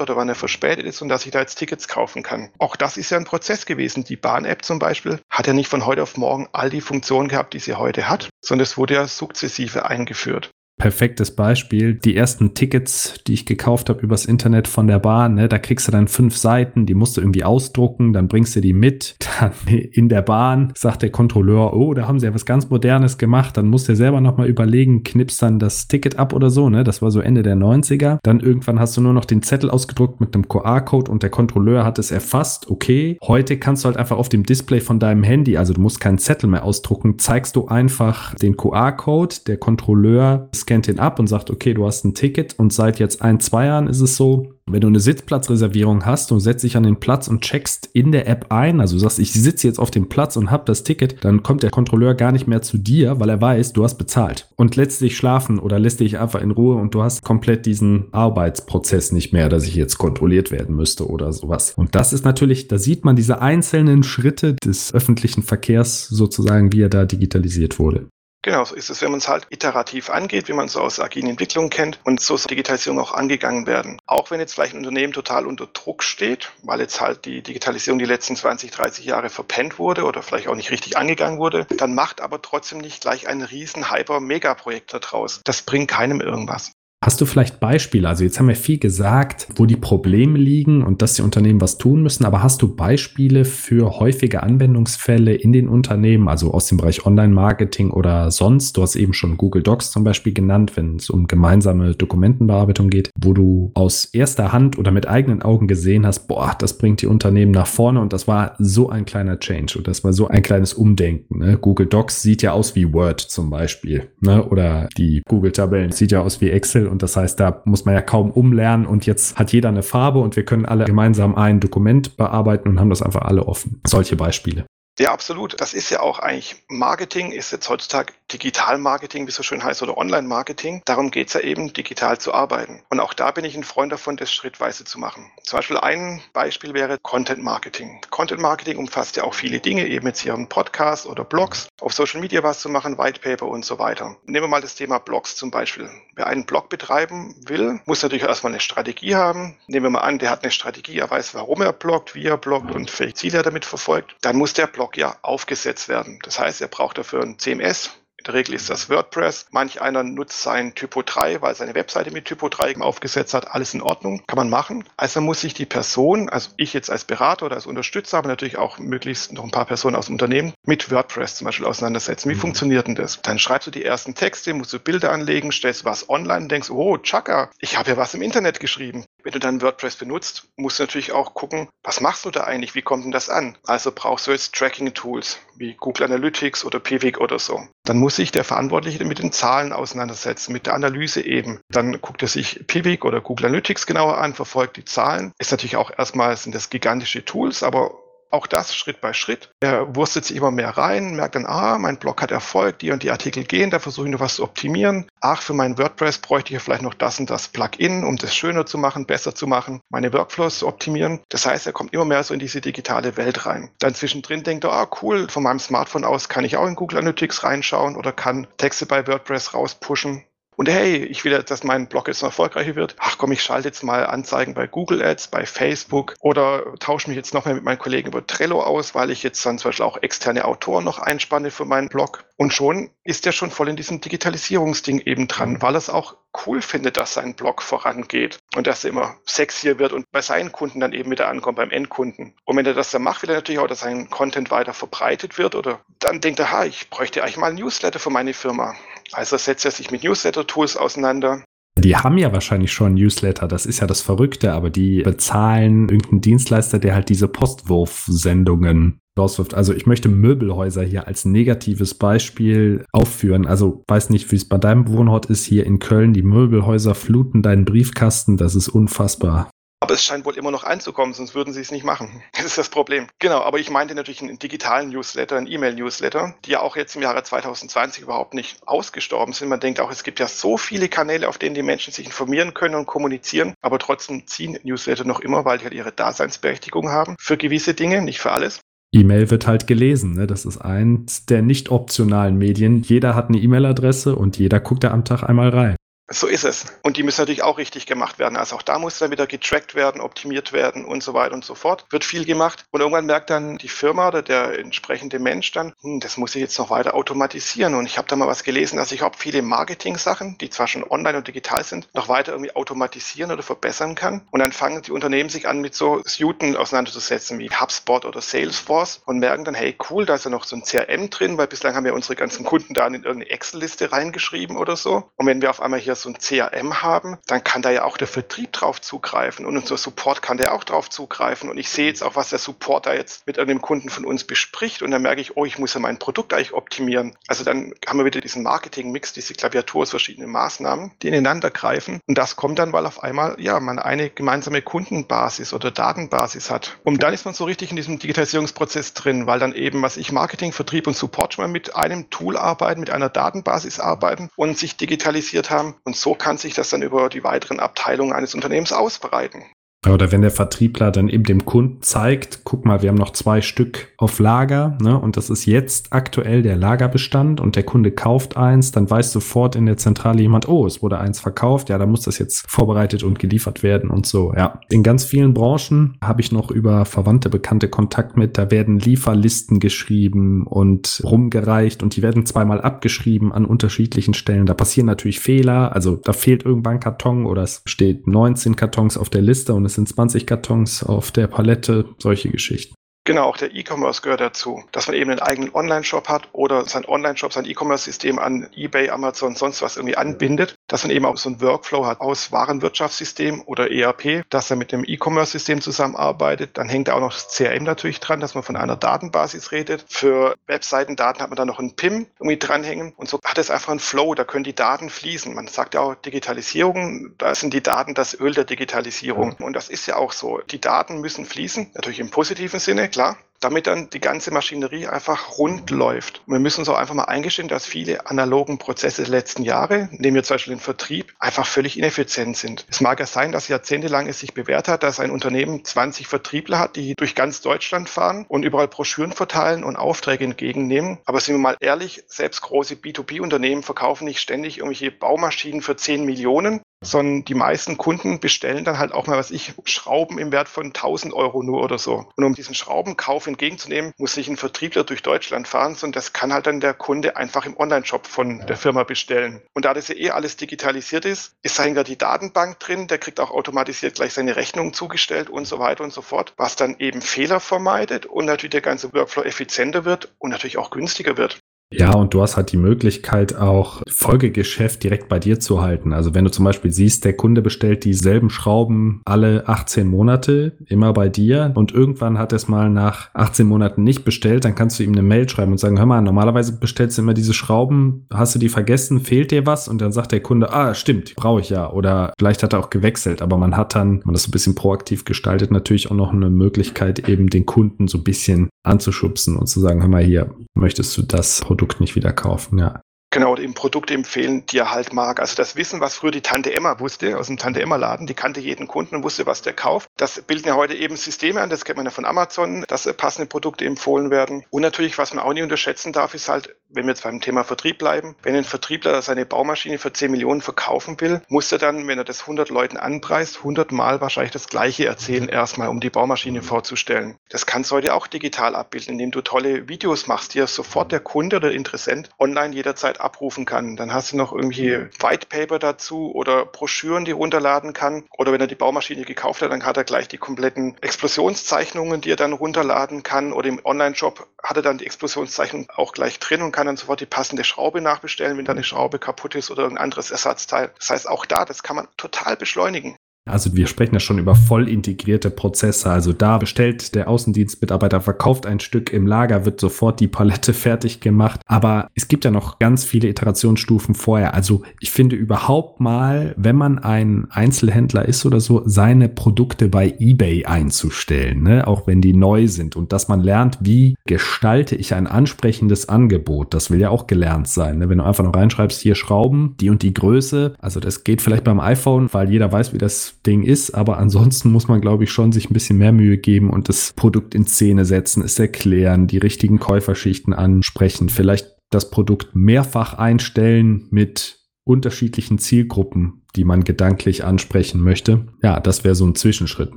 S1: oder wann er verspätet ist und dass ich da jetzt Tickets kaufen kann. Auch das ist ja ein Prozess gewesen. Die Bahn-App zum Beispiel hat ja nicht von heute auf morgen all die Funktionen gehabt, die sie heute hat, sondern es wurde ja sukzessive eingeführt
S2: perfektes Beispiel. Die ersten Tickets, die ich gekauft habe übers Internet von der Bahn, ne, da kriegst du dann fünf Seiten, die musst du irgendwie ausdrucken, dann bringst du die mit. Dann in der Bahn sagt der Kontrolleur, oh, da haben sie ja was ganz Modernes gemacht. Dann musst du selber nochmal überlegen, knippst dann das Ticket ab oder so, ne? Das war so Ende der 90er. Dann irgendwann hast du nur noch den Zettel ausgedruckt mit einem QR-Code und der Kontrolleur hat es erfasst. Okay. Heute kannst du halt einfach auf dem Display von deinem Handy, also du musst keinen Zettel mehr ausdrucken, zeigst du einfach den QR-Code, der Kontrolleur scannt scannt den ab und sagt, okay, du hast ein Ticket und seit jetzt ein, zwei Jahren ist es so, wenn du eine Sitzplatzreservierung hast und setzt dich an den Platz und checkst in der App ein, also sagst, ich sitze jetzt auf dem Platz und habe das Ticket, dann kommt der Kontrolleur gar nicht mehr zu dir, weil er weiß, du hast bezahlt und lässt dich schlafen oder lässt dich einfach in Ruhe und du hast komplett diesen Arbeitsprozess nicht mehr, dass ich jetzt kontrolliert werden müsste oder sowas. Und das ist natürlich, da sieht man diese einzelnen Schritte des öffentlichen Verkehrs sozusagen, wie er da digitalisiert wurde.
S1: Genau, so ist es, wenn man es halt iterativ angeht, wie man es aus agilen Entwicklungen kennt und so soll Digitalisierung auch angegangen werden. Auch wenn jetzt vielleicht ein Unternehmen total unter Druck steht, weil jetzt halt die Digitalisierung die letzten 20, 30 Jahre verpennt wurde oder vielleicht auch nicht richtig angegangen wurde, dann macht aber trotzdem nicht gleich ein riesen Hyper-Megaprojekt daraus. Das bringt keinem irgendwas.
S2: Hast du vielleicht Beispiele? Also jetzt haben wir viel gesagt, wo die Probleme liegen und dass die Unternehmen was tun müssen, aber hast du Beispiele für häufige Anwendungsfälle in den Unternehmen, also aus dem Bereich Online-Marketing oder sonst? Du hast eben schon Google Docs zum Beispiel genannt, wenn es um gemeinsame Dokumentenbearbeitung geht, wo du aus erster Hand oder mit eigenen Augen gesehen hast, boah, das bringt die Unternehmen nach vorne und das war so ein kleiner Change und das war so ein kleines Umdenken. Ne? Google Docs sieht ja aus wie Word zum Beispiel ne? oder die Google-Tabellen sieht ja aus wie Excel und das heißt, da muss man ja kaum umlernen und jetzt hat jeder eine Farbe und wir können alle gemeinsam ein Dokument bearbeiten und haben das einfach alle offen. Solche Beispiele.
S1: Ja, absolut. Das ist ja auch eigentlich Marketing, ist jetzt heutzutage Digital-Marketing, wie es so schön heißt, oder Online-Marketing. Darum geht es ja eben, digital zu arbeiten. Und auch da bin ich ein Freund davon, das schrittweise zu machen. Zum Beispiel ein Beispiel wäre Content-Marketing. Content-Marketing umfasst ja auch viele Dinge, eben jetzt hier einen Podcast oder Blogs, auf Social Media was zu machen, White Paper und so weiter. Nehmen wir mal das Thema Blogs zum Beispiel. Wer einen Blog betreiben will, muss natürlich erstmal eine Strategie haben. Nehmen wir mal an, der hat eine Strategie, er weiß, warum er bloggt, wie er bloggt und welche Ziele er damit verfolgt. Dann muss der Blog Blog ja aufgesetzt werden. Das heißt, er braucht dafür ein CMS, in der Regel ist das WordPress. Manch einer nutzt sein Typo 3, weil seine Webseite mit Typo 3 aufgesetzt hat. Alles in Ordnung. Kann man machen. Also muss sich die Person, also ich jetzt als Berater oder als Unterstützer, aber natürlich auch möglichst noch ein paar Personen aus dem Unternehmen, mit WordPress zum Beispiel auseinandersetzen. Wie mhm. funktioniert denn das? Dann schreibst du die ersten Texte, musst du Bilder anlegen, stellst was online und denkst, oh, Chaka, ich habe ja was im Internet geschrieben. Wenn du dann WordPress benutzt, musst du natürlich auch gucken, was machst du da eigentlich? Wie kommt denn das an? Also brauchst du jetzt Tracking-Tools wie Google Analytics oder Pivik oder so. Dann muss sich der Verantwortliche mit den Zahlen auseinandersetzen, mit der Analyse eben. Dann guckt er sich Pivik oder Google Analytics genauer an, verfolgt die Zahlen. Ist natürlich auch erstmal sind das gigantische Tools, aber auch das Schritt bei Schritt. Er wurstet sich immer mehr rein, merkt dann, ah, mein Blog hat Erfolg, die und die Artikel gehen, da versuche ich noch was zu optimieren. Ach, für mein WordPress bräuchte ich vielleicht noch das und das Plugin, um das schöner zu machen, besser zu machen, meine Workflows zu optimieren. Das heißt, er kommt immer mehr so in diese digitale Welt rein. Dann zwischendrin denkt er, ah, cool, von meinem Smartphone aus kann ich auch in Google Analytics reinschauen oder kann Texte bei WordPress rauspushen. Und hey, ich will, dass mein Blog jetzt erfolgreicher wird. Ach komm, ich schalte jetzt mal Anzeigen bei Google Ads, bei Facebook oder tausche mich jetzt noch mehr mit meinen Kollegen über Trello aus, weil ich jetzt dann zum Beispiel auch externe Autoren noch einspanne für meinen Blog. Und schon ist er schon voll in diesem Digitalisierungsding eben dran, weil er es auch cool findet, dass sein Blog vorangeht und dass er immer sexier wird und bei seinen Kunden dann eben wieder ankommt, beim Endkunden. Und wenn er das dann macht, will er natürlich auch, dass sein Content weiter verbreitet wird oder dann denkt er, ha, ich bräuchte eigentlich mal ein Newsletter für meine Firma. Also setzt er sich mit Newsletter-Tools auseinander.
S2: Die haben ja wahrscheinlich schon Newsletter, das ist ja das Verrückte, aber die bezahlen irgendeinen Dienstleister, der halt diese Postwurfsendungen rauswirft. Also ich möchte Möbelhäuser hier als negatives Beispiel aufführen. Also weiß nicht, wie es bei deinem Wohnort ist hier in Köln. Die Möbelhäuser fluten deinen Briefkasten. Das ist unfassbar.
S1: Aber es scheint wohl immer noch anzukommen, sonst würden sie es nicht machen. Das ist das Problem. Genau, aber ich meinte natürlich einen digitalen Newsletter, einen E-Mail-Newsletter, die ja auch jetzt im Jahre 2020 überhaupt nicht ausgestorben sind. Man denkt auch, es gibt ja so viele Kanäle, auf denen die Menschen sich informieren können und kommunizieren, aber trotzdem ziehen Newsletter noch immer, weil die halt ihre Daseinsberechtigung haben für gewisse Dinge, nicht für alles.
S2: E-Mail wird halt gelesen. Ne? Das ist eins der nicht optionalen Medien. Jeder hat eine E-Mail-Adresse und jeder guckt da am Tag einmal rein.
S1: So ist es. Und die müssen natürlich auch richtig gemacht werden. Also auch da muss dann wieder getrackt werden, optimiert werden und so weiter und so fort. Wird viel gemacht. Und irgendwann merkt dann die Firma oder der entsprechende Mensch dann, hm, das muss ich jetzt noch weiter automatisieren. Und ich habe da mal was gelesen, dass ich auch viele Marketing-Sachen, die zwar schon online und digital sind, noch weiter irgendwie automatisieren oder verbessern kann. Und dann fangen die Unternehmen sich an, mit so Suiten auseinanderzusetzen wie HubSpot oder Salesforce und merken dann, hey, cool, da ist ja noch so ein CRM drin, weil bislang haben wir unsere ganzen Kunden da in irgendeine Excel-Liste reingeschrieben oder so. Und wenn wir auf einmal hier so ein CRM haben, dann kann da ja auch der Vertrieb drauf zugreifen und unser Support kann da auch drauf zugreifen. Und ich sehe jetzt auch, was der Support da jetzt mit einem Kunden von uns bespricht. Und dann merke ich, oh, ich muss ja mein Produkt eigentlich optimieren. Also dann haben wir wieder diesen Marketing-Mix, diese Klaviatur aus verschiedenen Maßnahmen, die ineinander greifen. Und das kommt dann, weil auf einmal, ja, man eine gemeinsame Kundenbasis oder Datenbasis hat. Und dann ist man so richtig in diesem Digitalisierungsprozess drin, weil dann eben, was ich Marketing, Vertrieb und Support schon mal mit einem Tool arbeiten, mit einer Datenbasis arbeiten und sich digitalisiert haben. Und und so kann sich das dann über die weiteren Abteilungen eines Unternehmens ausbreiten.
S2: Oder wenn der Vertriebler dann eben dem Kunden zeigt, guck mal, wir haben noch zwei Stück auf Lager, ne, und das ist jetzt aktuell der Lagerbestand und der Kunde kauft eins, dann weiß sofort in der Zentrale jemand, oh, es wurde eins verkauft, ja, da muss das jetzt vorbereitet und geliefert werden und so, ja. In ganz vielen Branchen habe ich noch über verwandte, bekannte Kontakt mit, da werden Lieferlisten geschrieben und rumgereicht und die werden zweimal abgeschrieben an unterschiedlichen Stellen. Da passieren natürlich Fehler, also da fehlt irgendwann Karton oder es steht 19 Kartons auf der Liste und es sind 20 Kartons auf der Palette, solche Geschichten.
S1: Genau, auch der E-Commerce gehört dazu, dass man eben einen eigenen Online-Shop hat oder sein Online-Shop, sein E-Commerce-System an eBay, Amazon, sonst was irgendwie anbindet, dass man eben auch so einen Workflow hat aus Warenwirtschaftssystem oder ERP, dass er mit dem E-Commerce-System zusammenarbeitet. Dann hängt da auch noch das CRM natürlich dran, dass man von einer Datenbasis redet. Für Webseitendaten hat man da noch einen PIM irgendwie dranhängen und so hat es einfach einen Flow, da können die Daten fließen. Man sagt ja auch Digitalisierung, da sind die Daten das Öl der Digitalisierung. Und das ist ja auch so. Die Daten müssen fließen, natürlich im positiven Sinne, klar, damit dann die ganze Maschinerie einfach rund läuft. Wir müssen uns auch einfach mal eingestehen, dass viele analogen Prozesse der letzten Jahre, nehmen wir zum Beispiel den Vertrieb, einfach völlig ineffizient sind. Es mag ja sein, dass jahrzehntelang es sich bewährt hat, dass ein Unternehmen 20 Vertriebler hat, die durch ganz Deutschland fahren und überall Broschüren verteilen und Aufträge entgegennehmen. Aber sind wir mal ehrlich, selbst große B2B-Unternehmen verkaufen nicht ständig irgendwelche Baumaschinen für 10 Millionen, sondern die meisten Kunden bestellen dann halt auch mal, was ich, Schrauben im Wert von 1000 Euro nur oder so. Und um diesen Schraubenkauf entgegenzunehmen, muss sich ein Vertriebler durch Deutschland fahren, sondern das kann halt dann der Kunde einfach im Online-Shop von der Firma bestellen. Und da das ja eh alles digitalisiert ist, ist da die Datenbank drin, der kriegt auch automatisiert gleich seine Rechnungen zugestellt und so weiter und so fort, was dann eben Fehler vermeidet und natürlich der ganze Workflow effizienter wird und natürlich auch günstiger wird.
S2: Ja, und du hast halt die Möglichkeit, auch Folgegeschäft direkt bei dir zu halten. Also wenn du zum Beispiel siehst, der Kunde bestellt dieselben Schrauben alle 18 Monate, immer bei dir, und irgendwann hat er es mal nach 18 Monaten nicht bestellt, dann kannst du ihm eine Mail schreiben und sagen, hör mal, normalerweise bestellst du immer diese Schrauben, hast du die vergessen, fehlt dir was? Und dann sagt der Kunde, ah, stimmt, brauche ich ja. Oder vielleicht hat er auch gewechselt, aber man hat dann, man das so ein bisschen proaktiv gestaltet, natürlich auch noch eine Möglichkeit, eben den Kunden so ein bisschen anzuschubsen und zu sagen, hör mal hier, möchtest du das Produkt nicht wieder kaufen, ja.
S1: Genau, eben Produkte empfehlen, die er halt mag. Also das Wissen, was früher die Tante Emma wusste, aus dem Tante Emma Laden, die kannte jeden Kunden und wusste, was der kauft. Das bilden ja heute eben Systeme an, das kennt man ja von Amazon, dass passende Produkte empfohlen werden. Und natürlich, was man auch nicht unterschätzen darf, ist halt, wenn wir jetzt beim Thema Vertrieb bleiben, wenn ein Vertriebler seine Baumaschine für 10 Millionen verkaufen will, muss er dann, wenn er das 100 Leuten anpreist, 100 Mal wahrscheinlich das Gleiche erzählen erstmal, um die Baumaschine vorzustellen. Das kannst du heute auch digital abbilden, indem du tolle Videos machst, die sofort der Kunde oder Interessent online jederzeit abrufen kann. Dann hast du noch irgendwie White Paper dazu oder Broschüren, die runterladen kann. Oder wenn er die Baumaschine gekauft hat, dann hat er gleich die kompletten Explosionszeichnungen, die er dann runterladen kann. Oder im Online-Shop hat er dann die Explosionszeichnung auch gleich drin und kann dann sofort die passende Schraube nachbestellen, wenn da eine Schraube kaputt ist oder ein anderes Ersatzteil. Das heißt, auch da, das kann man total beschleunigen.
S2: Also wir sprechen ja schon über voll integrierte Prozesse. Also da bestellt der Außendienstmitarbeiter, verkauft ein Stück im Lager, wird sofort die Palette fertig gemacht. Aber es gibt ja noch ganz viele Iterationsstufen vorher. Also ich finde überhaupt mal, wenn man ein Einzelhändler ist oder so, seine Produkte bei eBay einzustellen, ne? auch wenn die neu sind und dass man lernt, wie gestalte ich ein ansprechendes Angebot. Das will ja auch gelernt sein. Ne? Wenn du einfach noch reinschreibst, hier Schrauben, die und die Größe. Also das geht vielleicht beim iPhone, weil jeder weiß, wie das Ding ist, aber ansonsten muss man, glaube ich, schon sich ein bisschen mehr Mühe geben und das Produkt in Szene setzen, es erklären, die richtigen Käuferschichten ansprechen, vielleicht das Produkt mehrfach einstellen mit unterschiedlichen Zielgruppen, die man gedanklich ansprechen möchte. Ja, das wäre so ein Zwischenschritt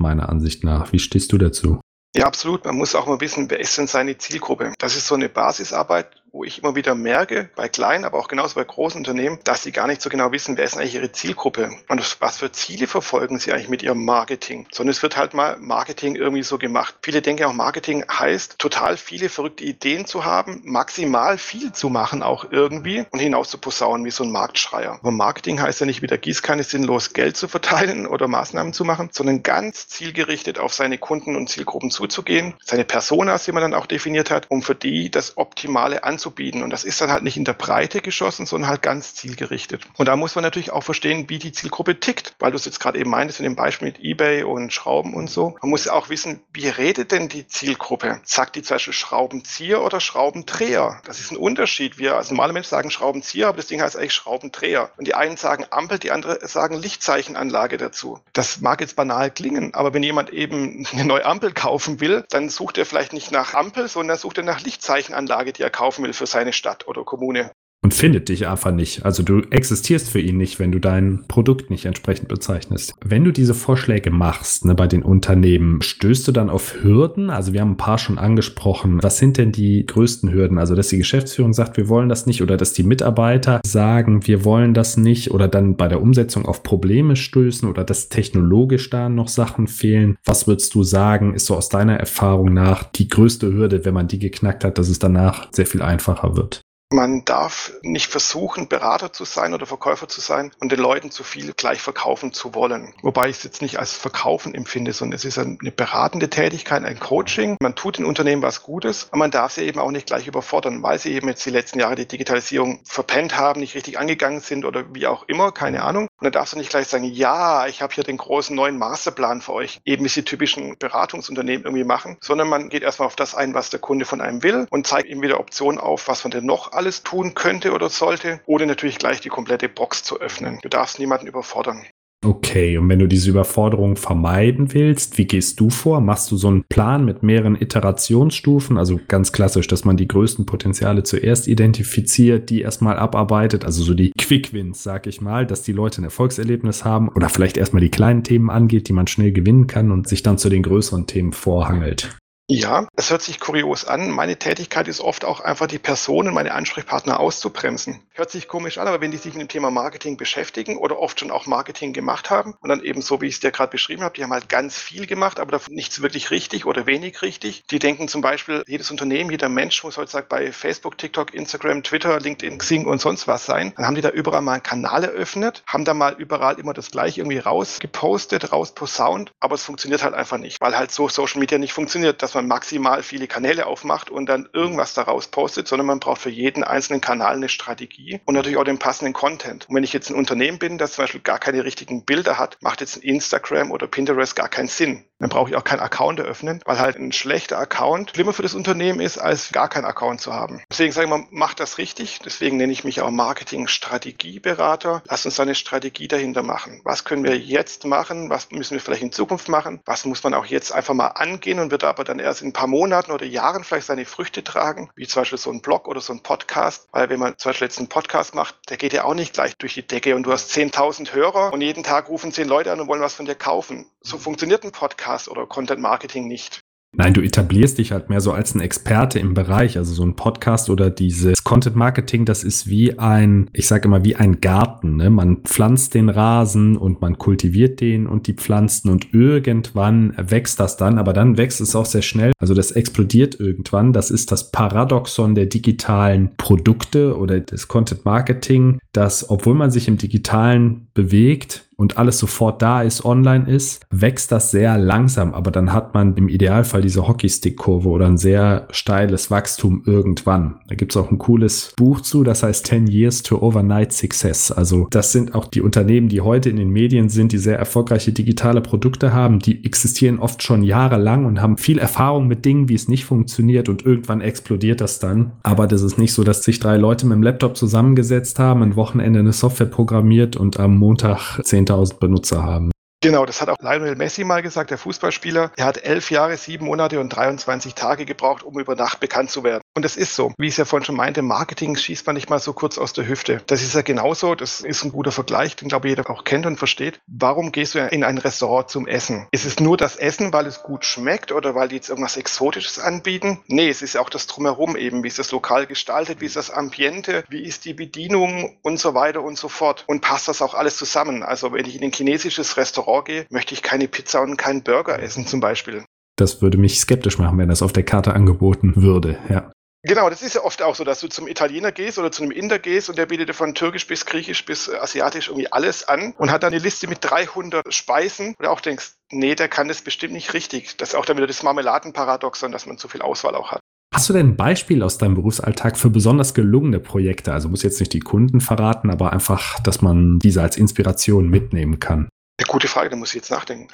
S2: meiner Ansicht nach. Wie stehst du dazu?
S1: Ja, absolut. Man muss auch mal wissen, wer ist denn seine Zielgruppe? Das ist so eine Basisarbeit, wo ich immer wieder merke, bei kleinen, aber auch genauso bei großen Unternehmen, dass sie gar nicht so genau wissen, wer ist eigentlich ihre Zielgruppe und was für Ziele verfolgen sie eigentlich mit ihrem Marketing. Sondern es wird halt mal Marketing irgendwie so gemacht. Viele denken auch, Marketing heißt, total viele verrückte Ideen zu haben, maximal viel zu machen auch irgendwie und hinaus zu posaunen wie so ein Marktschreier. Aber Marketing heißt ja nicht wieder Gießkanne sinnlos Geld zu verteilen oder Maßnahmen zu machen, sondern ganz zielgerichtet auf seine Kunden und Zielgruppen zuzugehen, seine Personas, die man dann auch definiert hat, um für die das Optimale anzubieten anzubieten. Und das ist dann halt nicht in der Breite geschossen, sondern halt ganz zielgerichtet. Und da muss man natürlich auch verstehen, wie die Zielgruppe tickt, weil du es jetzt gerade eben meintest in dem Beispiel mit eBay und Schrauben und so. Man muss auch wissen, wie redet denn die Zielgruppe? Sagt die zum Beispiel Schraubenzieher oder Schraubendreher? Das ist ein Unterschied. Wir als normale Menschen sagen Schraubenzieher, aber das Ding heißt eigentlich Schraubendreher. Und die einen sagen Ampel, die anderen sagen Lichtzeichenanlage dazu. Das mag jetzt banal klingen, aber wenn jemand eben eine neue Ampel kaufen will, dann sucht er vielleicht nicht nach Ampel, sondern sucht er nach Lichtzeichenanlage, die er kaufen will für seine Stadt oder Kommune
S2: und findet dich einfach nicht. Also du existierst für ihn nicht, wenn du dein Produkt nicht entsprechend bezeichnest. Wenn du diese Vorschläge machst ne, bei den Unternehmen, stößt du dann auf Hürden? Also wir haben ein paar schon angesprochen. Was sind denn die größten Hürden? Also dass die Geschäftsführung sagt, wir wollen das nicht oder dass die Mitarbeiter sagen, wir wollen das nicht oder dann bei der Umsetzung auf Probleme stößen oder dass technologisch da noch Sachen fehlen. Was würdest du sagen, ist so aus deiner Erfahrung nach die größte Hürde, wenn man die geknackt hat, dass es danach sehr viel einfacher wird?
S1: Man darf nicht versuchen, Berater zu sein oder Verkäufer zu sein und den Leuten zu viel gleich verkaufen zu wollen. Wobei ich es jetzt nicht als Verkaufen empfinde, sondern es ist eine beratende Tätigkeit, ein Coaching. Man tut den Unternehmen was Gutes, aber man darf sie eben auch nicht gleich überfordern, weil sie eben jetzt die letzten Jahre die Digitalisierung verpennt haben, nicht richtig angegangen sind oder wie auch immer, keine Ahnung. Und dann darfst du nicht gleich sagen, ja, ich habe hier den großen neuen Masterplan für euch, eben wie sie typischen Beratungsunternehmen irgendwie machen, sondern man geht erstmal auf das ein, was der Kunde von einem will und zeigt ihm wieder Optionen auf, was man denn noch alles tun könnte oder sollte, ohne natürlich gleich die komplette Box zu öffnen. Du darfst niemanden überfordern.
S2: Okay, und wenn du diese Überforderung vermeiden willst, wie gehst du vor? Machst du so einen Plan mit mehreren Iterationsstufen? Also ganz klassisch, dass man die größten Potenziale zuerst identifiziert, die erstmal abarbeitet, also so die Quick-Wins, sag ich mal, dass die Leute ein Erfolgserlebnis haben oder vielleicht erstmal die kleinen Themen angeht, die man schnell gewinnen kann und sich dann zu den größeren Themen vorhangelt.
S1: Ja, es hört sich kurios an. Meine Tätigkeit ist oft auch einfach die Personen, meine Ansprechpartner auszubremsen. Hört sich komisch an, aber wenn die sich mit dem Thema Marketing beschäftigen oder oft schon auch Marketing gemacht haben und dann eben so, wie ich es dir gerade beschrieben habe, die haben halt ganz viel gemacht, aber davon nichts wirklich richtig oder wenig richtig. Die denken zum Beispiel, jedes Unternehmen, jeder Mensch muss heutzutage bei Facebook, TikTok, Instagram, Twitter, LinkedIn, Xing und sonst was sein. Dann haben die da überall mal einen Kanal eröffnet, haben da mal überall immer das gleiche irgendwie rausgepostet, rausposaunt, aber es funktioniert halt einfach nicht, weil halt so Social Media nicht funktioniert, dass man maximal viele Kanäle aufmacht und dann irgendwas daraus postet, sondern man braucht für jeden einzelnen Kanal eine Strategie und natürlich auch den passenden Content. Und wenn ich jetzt ein Unternehmen bin, das zum Beispiel gar keine richtigen Bilder hat, macht jetzt ein Instagram oder Pinterest gar keinen Sinn. Dann brauche ich auch keinen Account eröffnen, weil halt ein schlechter Account schlimmer für das Unternehmen ist, als gar keinen Account zu haben. Deswegen sage ich mal, macht das richtig. Deswegen nenne ich mich auch Marketing-Strategieberater. Lass uns eine Strategie dahinter machen. Was können wir jetzt machen? Was müssen wir vielleicht in Zukunft machen? Was muss man auch jetzt einfach mal angehen und wird aber dann erst in ein paar Monaten oder Jahren vielleicht seine Früchte tragen, wie zum Beispiel so ein Blog oder so ein Podcast. Weil wenn man zum Beispiel jetzt einen Podcast macht, der geht ja auch nicht gleich durch die Decke und du hast 10.000 Hörer und jeden Tag rufen 10 Leute an und wollen was von dir kaufen. So funktioniert ein Podcast oder Content Marketing nicht.
S2: Nein, du etablierst dich halt mehr so als ein Experte im Bereich. Also so ein Podcast oder dieses Content Marketing, das ist wie ein, ich sage immer, wie ein Garten. Ne? Man pflanzt den Rasen und man kultiviert den und die Pflanzen und irgendwann wächst das dann, aber dann wächst es auch sehr schnell. Also das explodiert irgendwann. Das ist das Paradoxon der digitalen Produkte oder des Content Marketing, dass obwohl man sich im digitalen bewegt, und alles sofort da ist, online ist, wächst das sehr langsam, aber dann hat man im Idealfall diese Hockeystick-Kurve oder ein sehr steiles Wachstum irgendwann. Da gibt es auch ein cooles Buch zu, das heißt 10 Years to Overnight Success. Also das sind auch die Unternehmen, die heute in den Medien sind, die sehr erfolgreiche digitale Produkte haben, die existieren oft schon jahrelang und haben viel Erfahrung mit Dingen, wie es nicht funktioniert und irgendwann explodiert das dann. Aber das ist nicht so, dass sich drei Leute mit dem Laptop zusammengesetzt haben, ein Wochenende eine Software programmiert und am Montag 10.000 Benutzer haben.
S1: Genau, das hat auch Lionel Messi mal gesagt, der Fußballspieler. Er hat elf Jahre, sieben Monate und 23 Tage gebraucht, um über Nacht bekannt zu werden. Und das ist so. Wie ich es ja vorhin schon meinte, Marketing schießt man nicht mal so kurz aus der Hüfte. Das ist ja genauso. Das ist ein guter Vergleich, den glaube ich jeder auch kennt und versteht. Warum gehst du in ein Restaurant zum Essen? Ist es nur das Essen, weil es gut schmeckt oder weil die jetzt irgendwas Exotisches anbieten? Nee, es ist ja auch das Drumherum eben. Wie ist das Lokal gestaltet? Wie ist das Ambiente? Wie ist die Bedienung und so weiter und so fort? Und passt das auch alles zusammen? Also wenn ich in ein chinesisches Restaurant gehe, möchte ich keine Pizza und keinen Burger essen zum Beispiel.
S2: Das würde mich skeptisch machen, wenn das auf der Karte angeboten würde, ja.
S1: Genau, das ist ja oft auch so, dass du zum Italiener gehst oder zu einem Inder gehst und der bietet dir von Türkisch bis Griechisch bis Asiatisch irgendwie alles an und hat dann eine Liste mit 300 Speisen und auch denkst, nee, der kann das bestimmt nicht richtig. Das ist auch dann wieder das Marmeladenparadoxon, dass man zu viel Auswahl auch hat.
S2: Hast du denn ein Beispiel aus deinem Berufsalltag für besonders gelungene Projekte? Also muss jetzt nicht die Kunden verraten, aber einfach, dass man diese als Inspiration mitnehmen kann.
S1: Eine gute Frage, da muss ich jetzt nachdenken.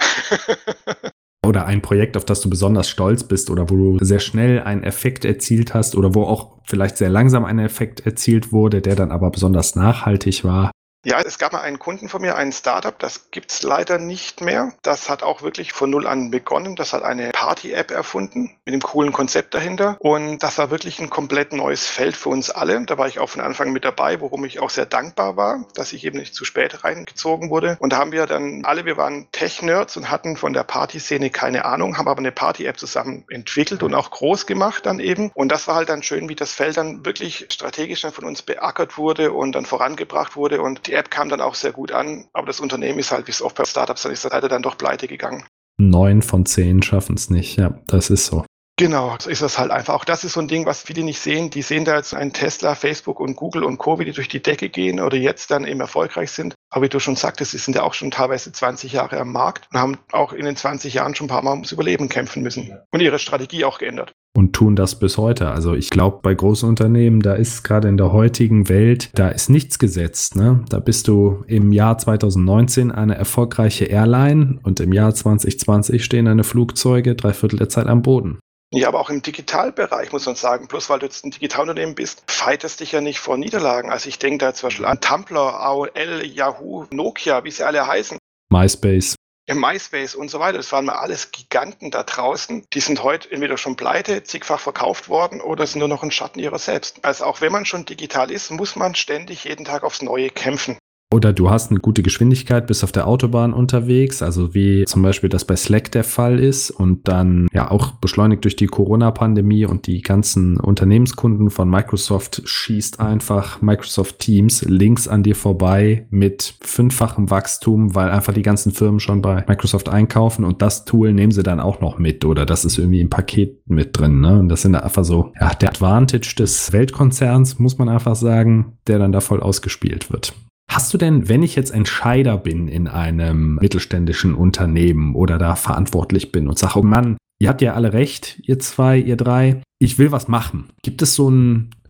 S2: oder ein Projekt, auf das du besonders stolz bist oder wo du sehr schnell einen Effekt erzielt hast oder wo auch vielleicht sehr langsam ein Effekt erzielt wurde, der dann aber besonders nachhaltig war.
S1: Ja, es gab mal einen Kunden von mir, ein Startup, das gibt's leider nicht mehr. Das hat auch wirklich von null an begonnen. Das hat eine Party-App erfunden mit einem coolen Konzept dahinter. Und das war wirklich ein komplett neues Feld für uns alle. Da war ich auch von Anfang mit dabei, worum ich auch sehr dankbar war, dass ich eben nicht zu spät reingezogen wurde. Und da haben wir dann alle, wir waren Tech-Nerds und hatten von der Party-Szene keine Ahnung, haben aber eine Party-App zusammen entwickelt und auch groß gemacht dann eben. Und das war halt dann schön, wie das Feld dann wirklich strategisch dann von uns beackert wurde und dann vorangebracht wurde. Und die App kam dann auch sehr gut an, aber das Unternehmen ist halt, wie es oft bei Startups dann ist, leider dann doch pleite gegangen.
S2: Neun von zehn schaffen es nicht, ja, das ist so.
S1: Genau, so ist das halt einfach. Auch das ist so ein Ding, was viele nicht sehen. Die sehen da jetzt einen Tesla, Facebook und Google und Co., wie die durch die Decke gehen oder jetzt dann eben erfolgreich sind. Aber wie du schon sagtest, sie sind ja auch schon teilweise 20 Jahre am Markt und haben auch in den 20 Jahren schon ein paar Mal ums Überleben kämpfen müssen und ihre Strategie auch geändert
S2: und tun das bis heute. Also ich glaube, bei großen Unternehmen, da ist gerade in der heutigen Welt, da ist nichts gesetzt. Ne? Da bist du im Jahr 2019 eine erfolgreiche Airline und im Jahr 2020 stehen deine Flugzeuge drei Viertel der Zeit am Boden.
S1: Ja, aber auch im Digitalbereich muss man sagen, bloß weil du jetzt ein Digitalunternehmen bist, fightest dich ja nicht vor Niederlagen. Also ich denke da zum Beispiel an Tumblr, AOL, Yahoo, Nokia, wie sie alle heißen.
S2: MySpace
S1: im MySpace und so weiter. Das waren mal alles Giganten da draußen. Die sind heute entweder schon pleite, zigfach verkauft worden oder sind nur noch ein Schatten ihrer selbst. Also auch wenn man schon digital ist, muss man ständig jeden Tag aufs Neue kämpfen.
S2: Oder du hast eine gute Geschwindigkeit, bist auf der Autobahn unterwegs, also wie zum Beispiel das bei Slack der Fall ist und dann ja auch beschleunigt durch die Corona-Pandemie und die ganzen Unternehmenskunden von Microsoft schießt einfach Microsoft Teams links an dir vorbei mit fünffachem Wachstum, weil einfach die ganzen Firmen schon bei Microsoft einkaufen und das Tool nehmen sie dann auch noch mit oder das ist irgendwie im Paket mit drin. Ne? Und das sind einfach so, ja, der Advantage des Weltkonzerns, muss man einfach sagen, der dann da voll ausgespielt wird. Hast du denn, wenn ich jetzt Entscheider bin in einem mittelständischen Unternehmen oder da verantwortlich bin und sage, oh Mann, ihr habt ja alle recht, ihr zwei, ihr drei, ich will was machen. Gibt es so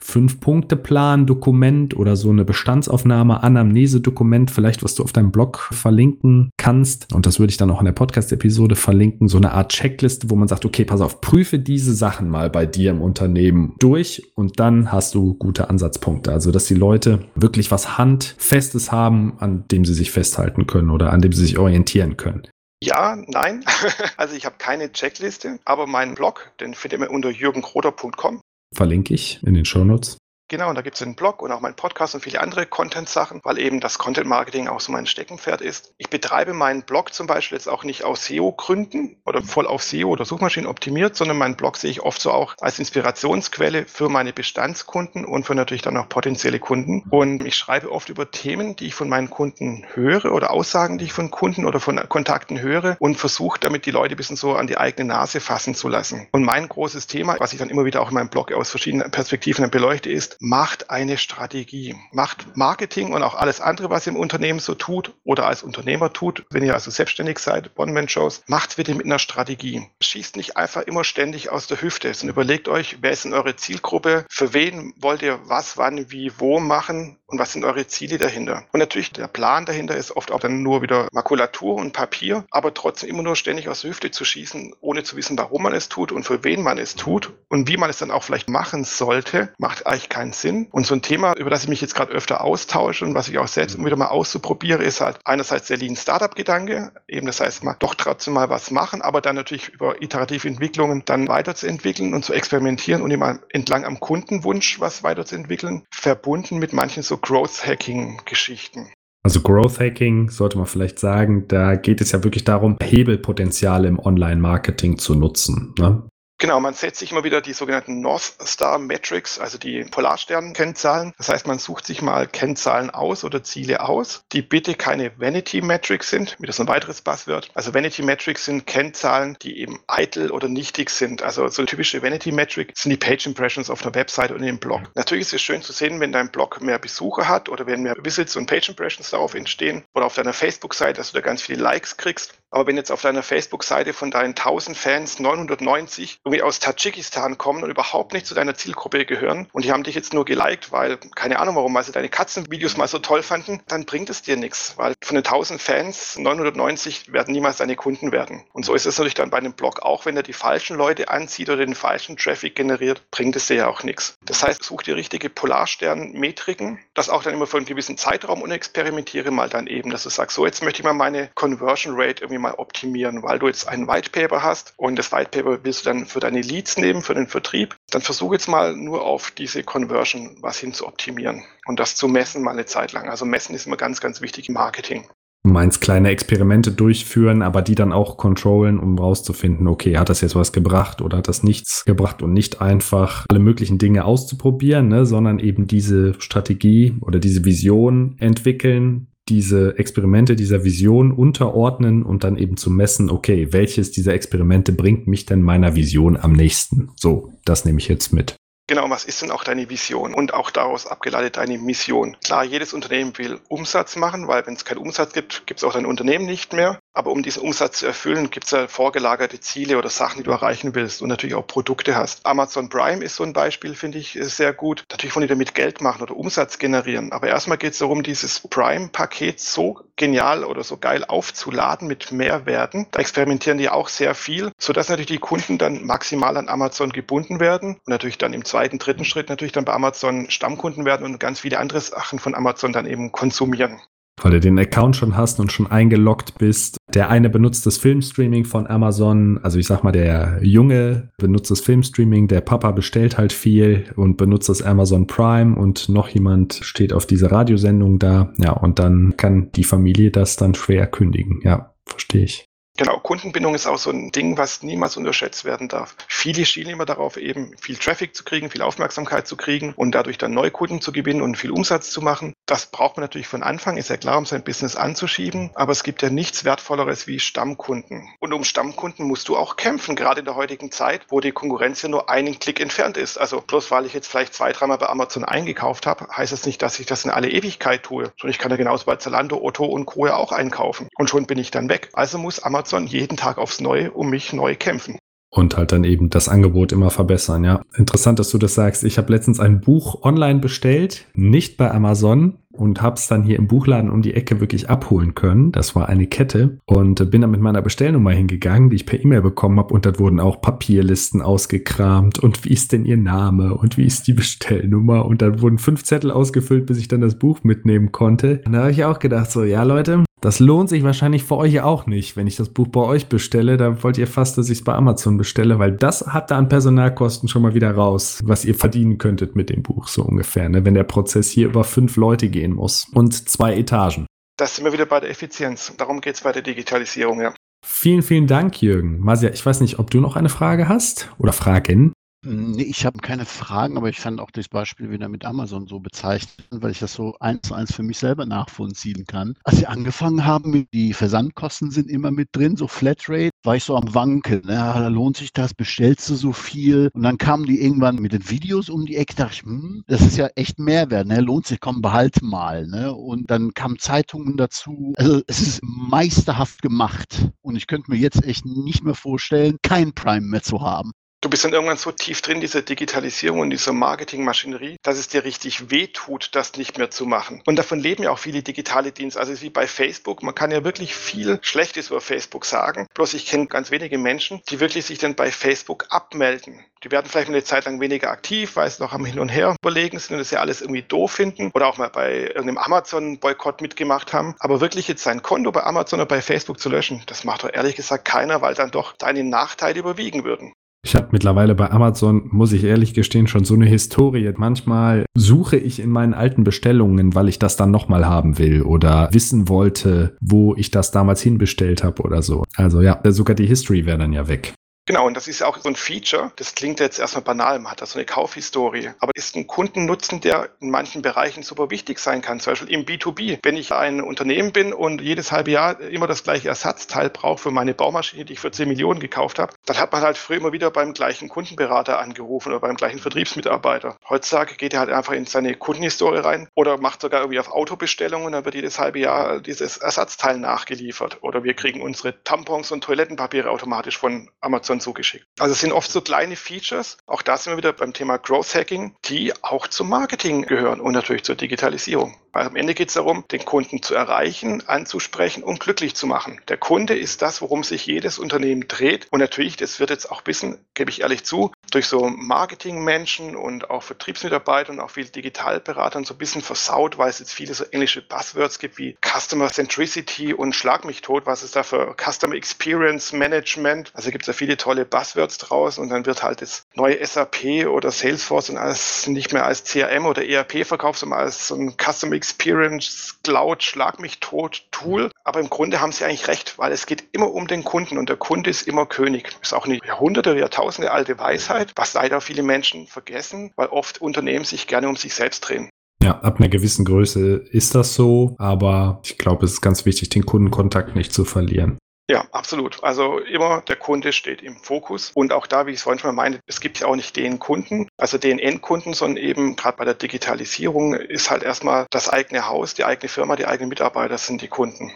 S2: ein Fünf-Punkte-Plan-Dokument oder so eine Bestandsaufnahme, Anamnese-Dokument, vielleicht was du auf deinem Blog verlinken kannst. Und das würde ich dann auch in der Podcast-Episode verlinken. So eine Art Checkliste, wo man sagt, okay, pass auf, prüfe diese Sachen mal bei dir im Unternehmen durch und dann hast du gute Ansatzpunkte. Also, dass die Leute wirklich was Handfestes haben, an dem sie sich festhalten können oder an dem sie sich orientieren können.
S1: Ja, nein. Also ich habe keine Checkliste, aber meinen Blog, den findet ihr unter jürgenkroder.com
S2: verlinke ich in den Shownotes.
S1: Genau, und da gibt es einen Blog und auch meinen Podcast und viele andere Content-Sachen, weil eben das Content-Marketing auch so mein Steckenpferd ist. Ich betreibe meinen Blog zum Beispiel jetzt auch nicht aus SEO-Gründen oder voll auf SEO oder Suchmaschinen optimiert, sondern meinen Blog sehe ich oft so auch als Inspirationsquelle für meine Bestandskunden und für natürlich dann auch potenzielle Kunden. Und ich schreibe oft über Themen, die ich von meinen Kunden höre oder Aussagen, die ich von Kunden oder von Kontakten höre und versuche damit die Leute ein bisschen so an die eigene Nase fassen zu lassen. Und mein großes Thema, was ich dann immer wieder auch in meinem Blog aus verschiedenen Perspektiven beleuchte, ist, macht eine Strategie. Macht Marketing und auch alles andere, was ihr im Unternehmen so tut oder als Unternehmer tut, wenn ihr also selbstständig seid, One-Man-Shows, macht bitte mit einer Strategie. Schießt nicht einfach immer ständig aus der Hüfte, sondern überlegt euch, wer ist in eure Zielgruppe, für wen wollt ihr was, wann, wie, wo machen und was sind eure Ziele dahinter. Und natürlich der Plan dahinter ist oft auch dann nur wieder Makulatur und Papier, aber trotzdem immer nur ständig aus der Hüfte zu schießen, ohne zu wissen, warum man es tut und für wen man es tut und wie man es dann auch vielleicht machen sollte, macht eigentlich keinen Sinn. Und so ein Thema, über das ich mich jetzt gerade öfter austausche und was ich auch selbst immer wieder mal auszuprobiere, ist halt einerseits der Lean Startup Gedanke, eben das heißt mal doch trotzdem mal was machen, aber dann natürlich über iterative Entwicklungen dann weiterzuentwickeln und zu experimentieren und immer entlang am Kundenwunsch was weiterzuentwickeln, verbunden mit manchen so Growth Hacking Geschichten.
S2: Also Growth Hacking sollte man vielleicht sagen, da geht es ja wirklich darum, Hebelpotenziale im Online-Marketing zu nutzen. Ne?
S1: Genau, man setzt sich immer wieder die sogenannten North Star Metrics, also die Polarstern-Kennzahlen. Das heißt, man sucht sich mal Kennzahlen aus oder Ziele aus, die bitte keine Vanity Metrics sind, wie das ein weiteres Buzzword. Also Vanity Metrics sind Kennzahlen, die eben eitel oder nichtig sind. Also so eine typische Vanity Metric sind die Page Impressions auf einer Website und im Blog. Natürlich ist es schön zu sehen, wenn dein Blog mehr Besucher hat oder wenn mehr Visits und Page Impressions darauf entstehen oder auf deiner Facebook-Seite, dass du da ganz viele Likes kriegst. Aber wenn jetzt auf deiner Facebook-Seite von deinen 1000 Fans 990 irgendwie aus Tadschikistan kommen und überhaupt nicht zu deiner Zielgruppe gehören und die haben dich jetzt nur geliked, weil, keine Ahnung warum, weil sie deine Katzenvideos mal so toll fanden, dann bringt es dir nichts, weil von den 1000 Fans 990 werden niemals deine Kunden werden. Und so ist es natürlich dann bei einem Blog auch, wenn er die falschen Leute anzieht oder den falschen Traffic generiert, bringt es dir ja auch nichts. Das heißt, such dir richtige Polarstern-Metriken, das auch dann immer für einen gewissen Zeitraum und experimentiere mal dann eben, dass du sagst, so jetzt möchte ich mal meine Conversion Rate irgendwie mal optimieren, weil du jetzt ein White Paper hast und das White Paper willst du dann für deine Leads nehmen, für den Vertrieb, dann versuche jetzt mal nur auf diese Conversion was hin zu optimieren und das zu messen mal eine Zeit lang. Also messen ist immer ganz, ganz wichtig im Marketing.
S2: Du meinst kleine Experimente durchführen, aber die dann auch controllen, um rauszufinden, okay, hat das jetzt was gebracht oder hat das nichts gebracht und nicht einfach alle möglichen Dinge auszuprobieren, ne, sondern eben diese Strategie oder diese Vision entwickeln, diese Experimente dieser Vision unterordnen und dann eben zu messen, okay, welches dieser Experimente bringt mich denn meiner Vision am nächsten? So, das nehme ich jetzt mit.
S1: Genau, was ist denn auch deine Vision und auch daraus abgeleitet deine Mission? Klar, jedes Unternehmen will Umsatz machen, weil wenn es keinen Umsatz gibt, gibt es auch dein Unternehmen nicht mehr. Aber um diesen Umsatz zu erfüllen, gibt es ja vorgelagerte Ziele oder Sachen, die du erreichen willst und natürlich auch Produkte hast. Amazon Prime ist so ein Beispiel, finde ich sehr gut. Natürlich wollen die damit Geld machen oder Umsatz generieren. Aber erstmal geht es darum, dieses Prime-Paket so genial oder so geil aufzuladen mit Mehrwerten. Da experimentieren die auch sehr viel, sodass natürlich die Kunden dann maximal an Amazon gebunden werden und natürlich dann im zweiten, dritten Schritt natürlich dann bei Amazon Stammkunden werden und ganz viele andere Sachen von Amazon dann eben konsumieren
S2: weil du den Account schon hast und schon eingeloggt bist. Der eine benutzt das Filmstreaming von Amazon, also ich sag mal, der Junge benutzt das Filmstreaming, der Papa bestellt halt viel und benutzt das Amazon Prime und noch jemand steht auf diese Radiosendung da. Ja, und dann kann die Familie das dann schwer kündigen. Ja, verstehe ich.
S1: Genau, Kundenbindung ist auch so ein Ding, was niemals unterschätzt werden darf. Viele schielen immer darauf, eben viel Traffic zu kriegen, viel Aufmerksamkeit zu kriegen und dadurch dann neue Kunden zu gewinnen und viel Umsatz zu machen. Das braucht man natürlich von Anfang, ist ja klar, um sein Business anzuschieben, aber es gibt ja nichts Wertvolleres wie Stammkunden. Und um Stammkunden musst du auch kämpfen, gerade in der heutigen Zeit, wo die Konkurrenz ja nur einen Klick entfernt ist. Also bloß weil ich jetzt vielleicht zwei, dreimal bei Amazon eingekauft habe, heißt das nicht, dass ich das in alle Ewigkeit tue, sondern ich kann ja genauso bei Zalando, Otto und Co. auch einkaufen. Und schon bin ich dann weg. Also muss Amazon Amazon jeden Tag aufs Neue um mich neu kämpfen.
S2: Und halt dann eben das Angebot immer verbessern, ja. Interessant, dass du das sagst. Ich habe letztens ein Buch online bestellt, nicht bei Amazon, und habe es dann hier im Buchladen um die Ecke wirklich abholen können. Das war eine Kette und bin dann mit meiner Bestellnummer hingegangen, die ich per E-Mail bekommen habe und da wurden auch Papierlisten ausgekramt und wie ist denn ihr Name und wie ist die Bestellnummer und dann wurden fünf Zettel ausgefüllt, bis ich dann das Buch mitnehmen konnte. Und da habe ich auch gedacht so, ja Leute, das lohnt sich wahrscheinlich für euch auch nicht. Wenn ich das Buch bei euch bestelle, dann wollt ihr fast, dass ich es bei Amazon bestelle, weil das hat da an Personalkosten schon mal wieder raus, was ihr verdienen könntet mit dem Buch so ungefähr. Ne? Wenn der Prozess hier über fünf Leute gehen muss. Und zwei Etagen.
S1: Das sind wir wieder bei der Effizienz. Darum geht es bei der Digitalisierung, ja.
S2: Vielen, vielen Dank, Jürgen. Masia, ich weiß nicht, ob du noch eine Frage hast oder Fragen?
S3: Nee, ich habe keine Fragen, aber ich fand auch das Beispiel wieder mit Amazon so bezeichnet, weil ich das so eins zu eins für mich selber nachvollziehen kann. Als sie angefangen haben, die Versandkosten sind immer mit drin, so Flatrate, war ich so am Wankeln. Ne? Da lohnt sich das, bestellst du so viel? Und dann kamen die irgendwann mit den Videos um die Ecke, dachte ich, hm, das ist ja echt Mehrwert, ne? lohnt sich, komm, behalte mal. Ne? Und dann kamen Zeitungen dazu. Also es ist meisterhaft gemacht. Und ich könnte mir jetzt echt nicht mehr vorstellen, kein Prime mehr zu haben.
S1: Du bist dann irgendwann so tief drin, diese Digitalisierung und diese Marketingmaschinerie, dass es dir richtig wehtut, das nicht mehr zu machen. Und davon leben ja auch viele digitale Dienste. Also wie bei Facebook. Man kann ja wirklich viel Schlechtes über Facebook sagen. Bloß ich kenne ganz wenige Menschen, die wirklich sich dann bei Facebook abmelden. Die werden vielleicht eine Zeit lang weniger aktiv, weil sie noch am Hin und Her überlegen sind und das ja alles irgendwie doof finden oder auch mal bei irgendeinem Amazon-Boykott mitgemacht haben. Aber wirklich jetzt sein Konto bei Amazon oder bei Facebook zu löschen, das macht doch ehrlich gesagt keiner, weil dann doch deine Nachteile überwiegen würden.
S2: Ich habe mittlerweile bei Amazon, muss ich ehrlich gestehen, schon so eine Historie. Manchmal suche ich in meinen alten Bestellungen, weil ich das dann nochmal haben will oder wissen wollte, wo ich das damals hinbestellt habe oder so. Also ja, sogar die History wäre dann ja weg.
S1: Genau, und das ist ja auch so ein Feature, das klingt jetzt erstmal banal, man hat da so eine Kaufhistorie, aber ist ein Kundennutzen, der in manchen Bereichen super wichtig sein kann, zum Beispiel im B2B. Wenn ich ein Unternehmen bin und jedes halbe Jahr immer das gleiche Ersatzteil brauche für meine Baumaschine, die ich für 10 Millionen gekauft habe, dann hat man halt früher immer wieder beim gleichen Kundenberater angerufen oder beim gleichen Vertriebsmitarbeiter. Heutzutage geht er halt einfach in seine Kundenhistorie rein oder macht sogar irgendwie auf Autobestellungen, dann wird jedes halbe Jahr dieses Ersatzteil nachgeliefert. Oder wir kriegen unsere Tampons und Toilettenpapiere automatisch von Amazon Amazon zugeschickt. Also es sind oft so kleine Features, auch da sind wir wieder beim Thema Growth Hacking, die auch zum Marketing gehören und natürlich zur Digitalisierung. Weil am Ende geht es darum, den Kunden zu erreichen, anzusprechen und glücklich zu machen. Der Kunde ist das, worum sich jedes Unternehmen dreht. Und natürlich, das wird jetzt auch ein bisschen, gebe ich ehrlich zu, durch so Marketingmenschen und auch Vertriebsmitarbeiter und auch viele Digitalberatern so ein bisschen versaut, weil es jetzt viele so englische Buzzwords gibt wie Customer Centricity und Schlag mich tot, was ist da für Customer Experience Management. Also gibt es ja viele tolle Buzzwords draußen und dann wird halt das neue SAP oder Salesforce und alles nicht mehr als CRM oder ERP verkauft, sondern als so ein Customer Experience Cloud Schlag mich tot Tool. Aber im Grunde haben sie eigentlich recht, weil es geht immer um den Kunden und der Kunde ist immer König. Ist auch eine Jahrhunderte, Jahrtausende alte Weisheit, was leider viele Menschen vergessen, weil oft Unternehmen sich gerne um sich selbst drehen.
S2: Ja, ab einer gewissen Größe ist das so, aber ich glaube, es ist ganz wichtig, den Kundenkontakt nicht zu verlieren.
S1: Ja, absolut. Also immer der Kunde steht im Fokus. Und auch da, wie ich es vorhin schon mal meinte, es gibt ja auch nicht den Kunden, also den Endkunden, sondern eben gerade bei der Digitalisierung ist halt erstmal das eigene Haus, die eigene Firma, die eigenen Mitarbeiter sind die Kunden.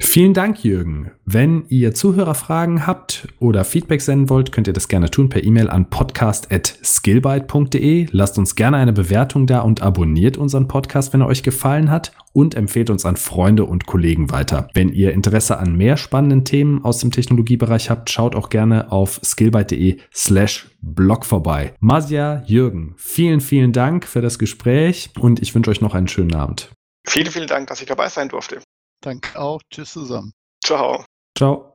S2: Vielen Dank, Jürgen. Wenn ihr Zuhörerfragen habt oder Feedback senden wollt, könnt ihr das gerne tun per E-Mail an podcast.skillbyte.de. Lasst uns gerne eine Bewertung da und abonniert unseren Podcast, wenn er euch gefallen hat und empfehlt uns an Freunde und Kollegen weiter. Wenn ihr Interesse an mehr spannenden Themen aus dem Technologiebereich habt, schaut auch gerne auf skillbyte.de slash blog vorbei. Masia, Jürgen, vielen, vielen Dank für das Gespräch und ich wünsche euch noch einen schönen Abend.
S1: Vielen, vielen Dank, dass ich dabei sein durfte.
S3: Danke auch. Tschüss zusammen.
S1: Ciao.
S2: Ciao.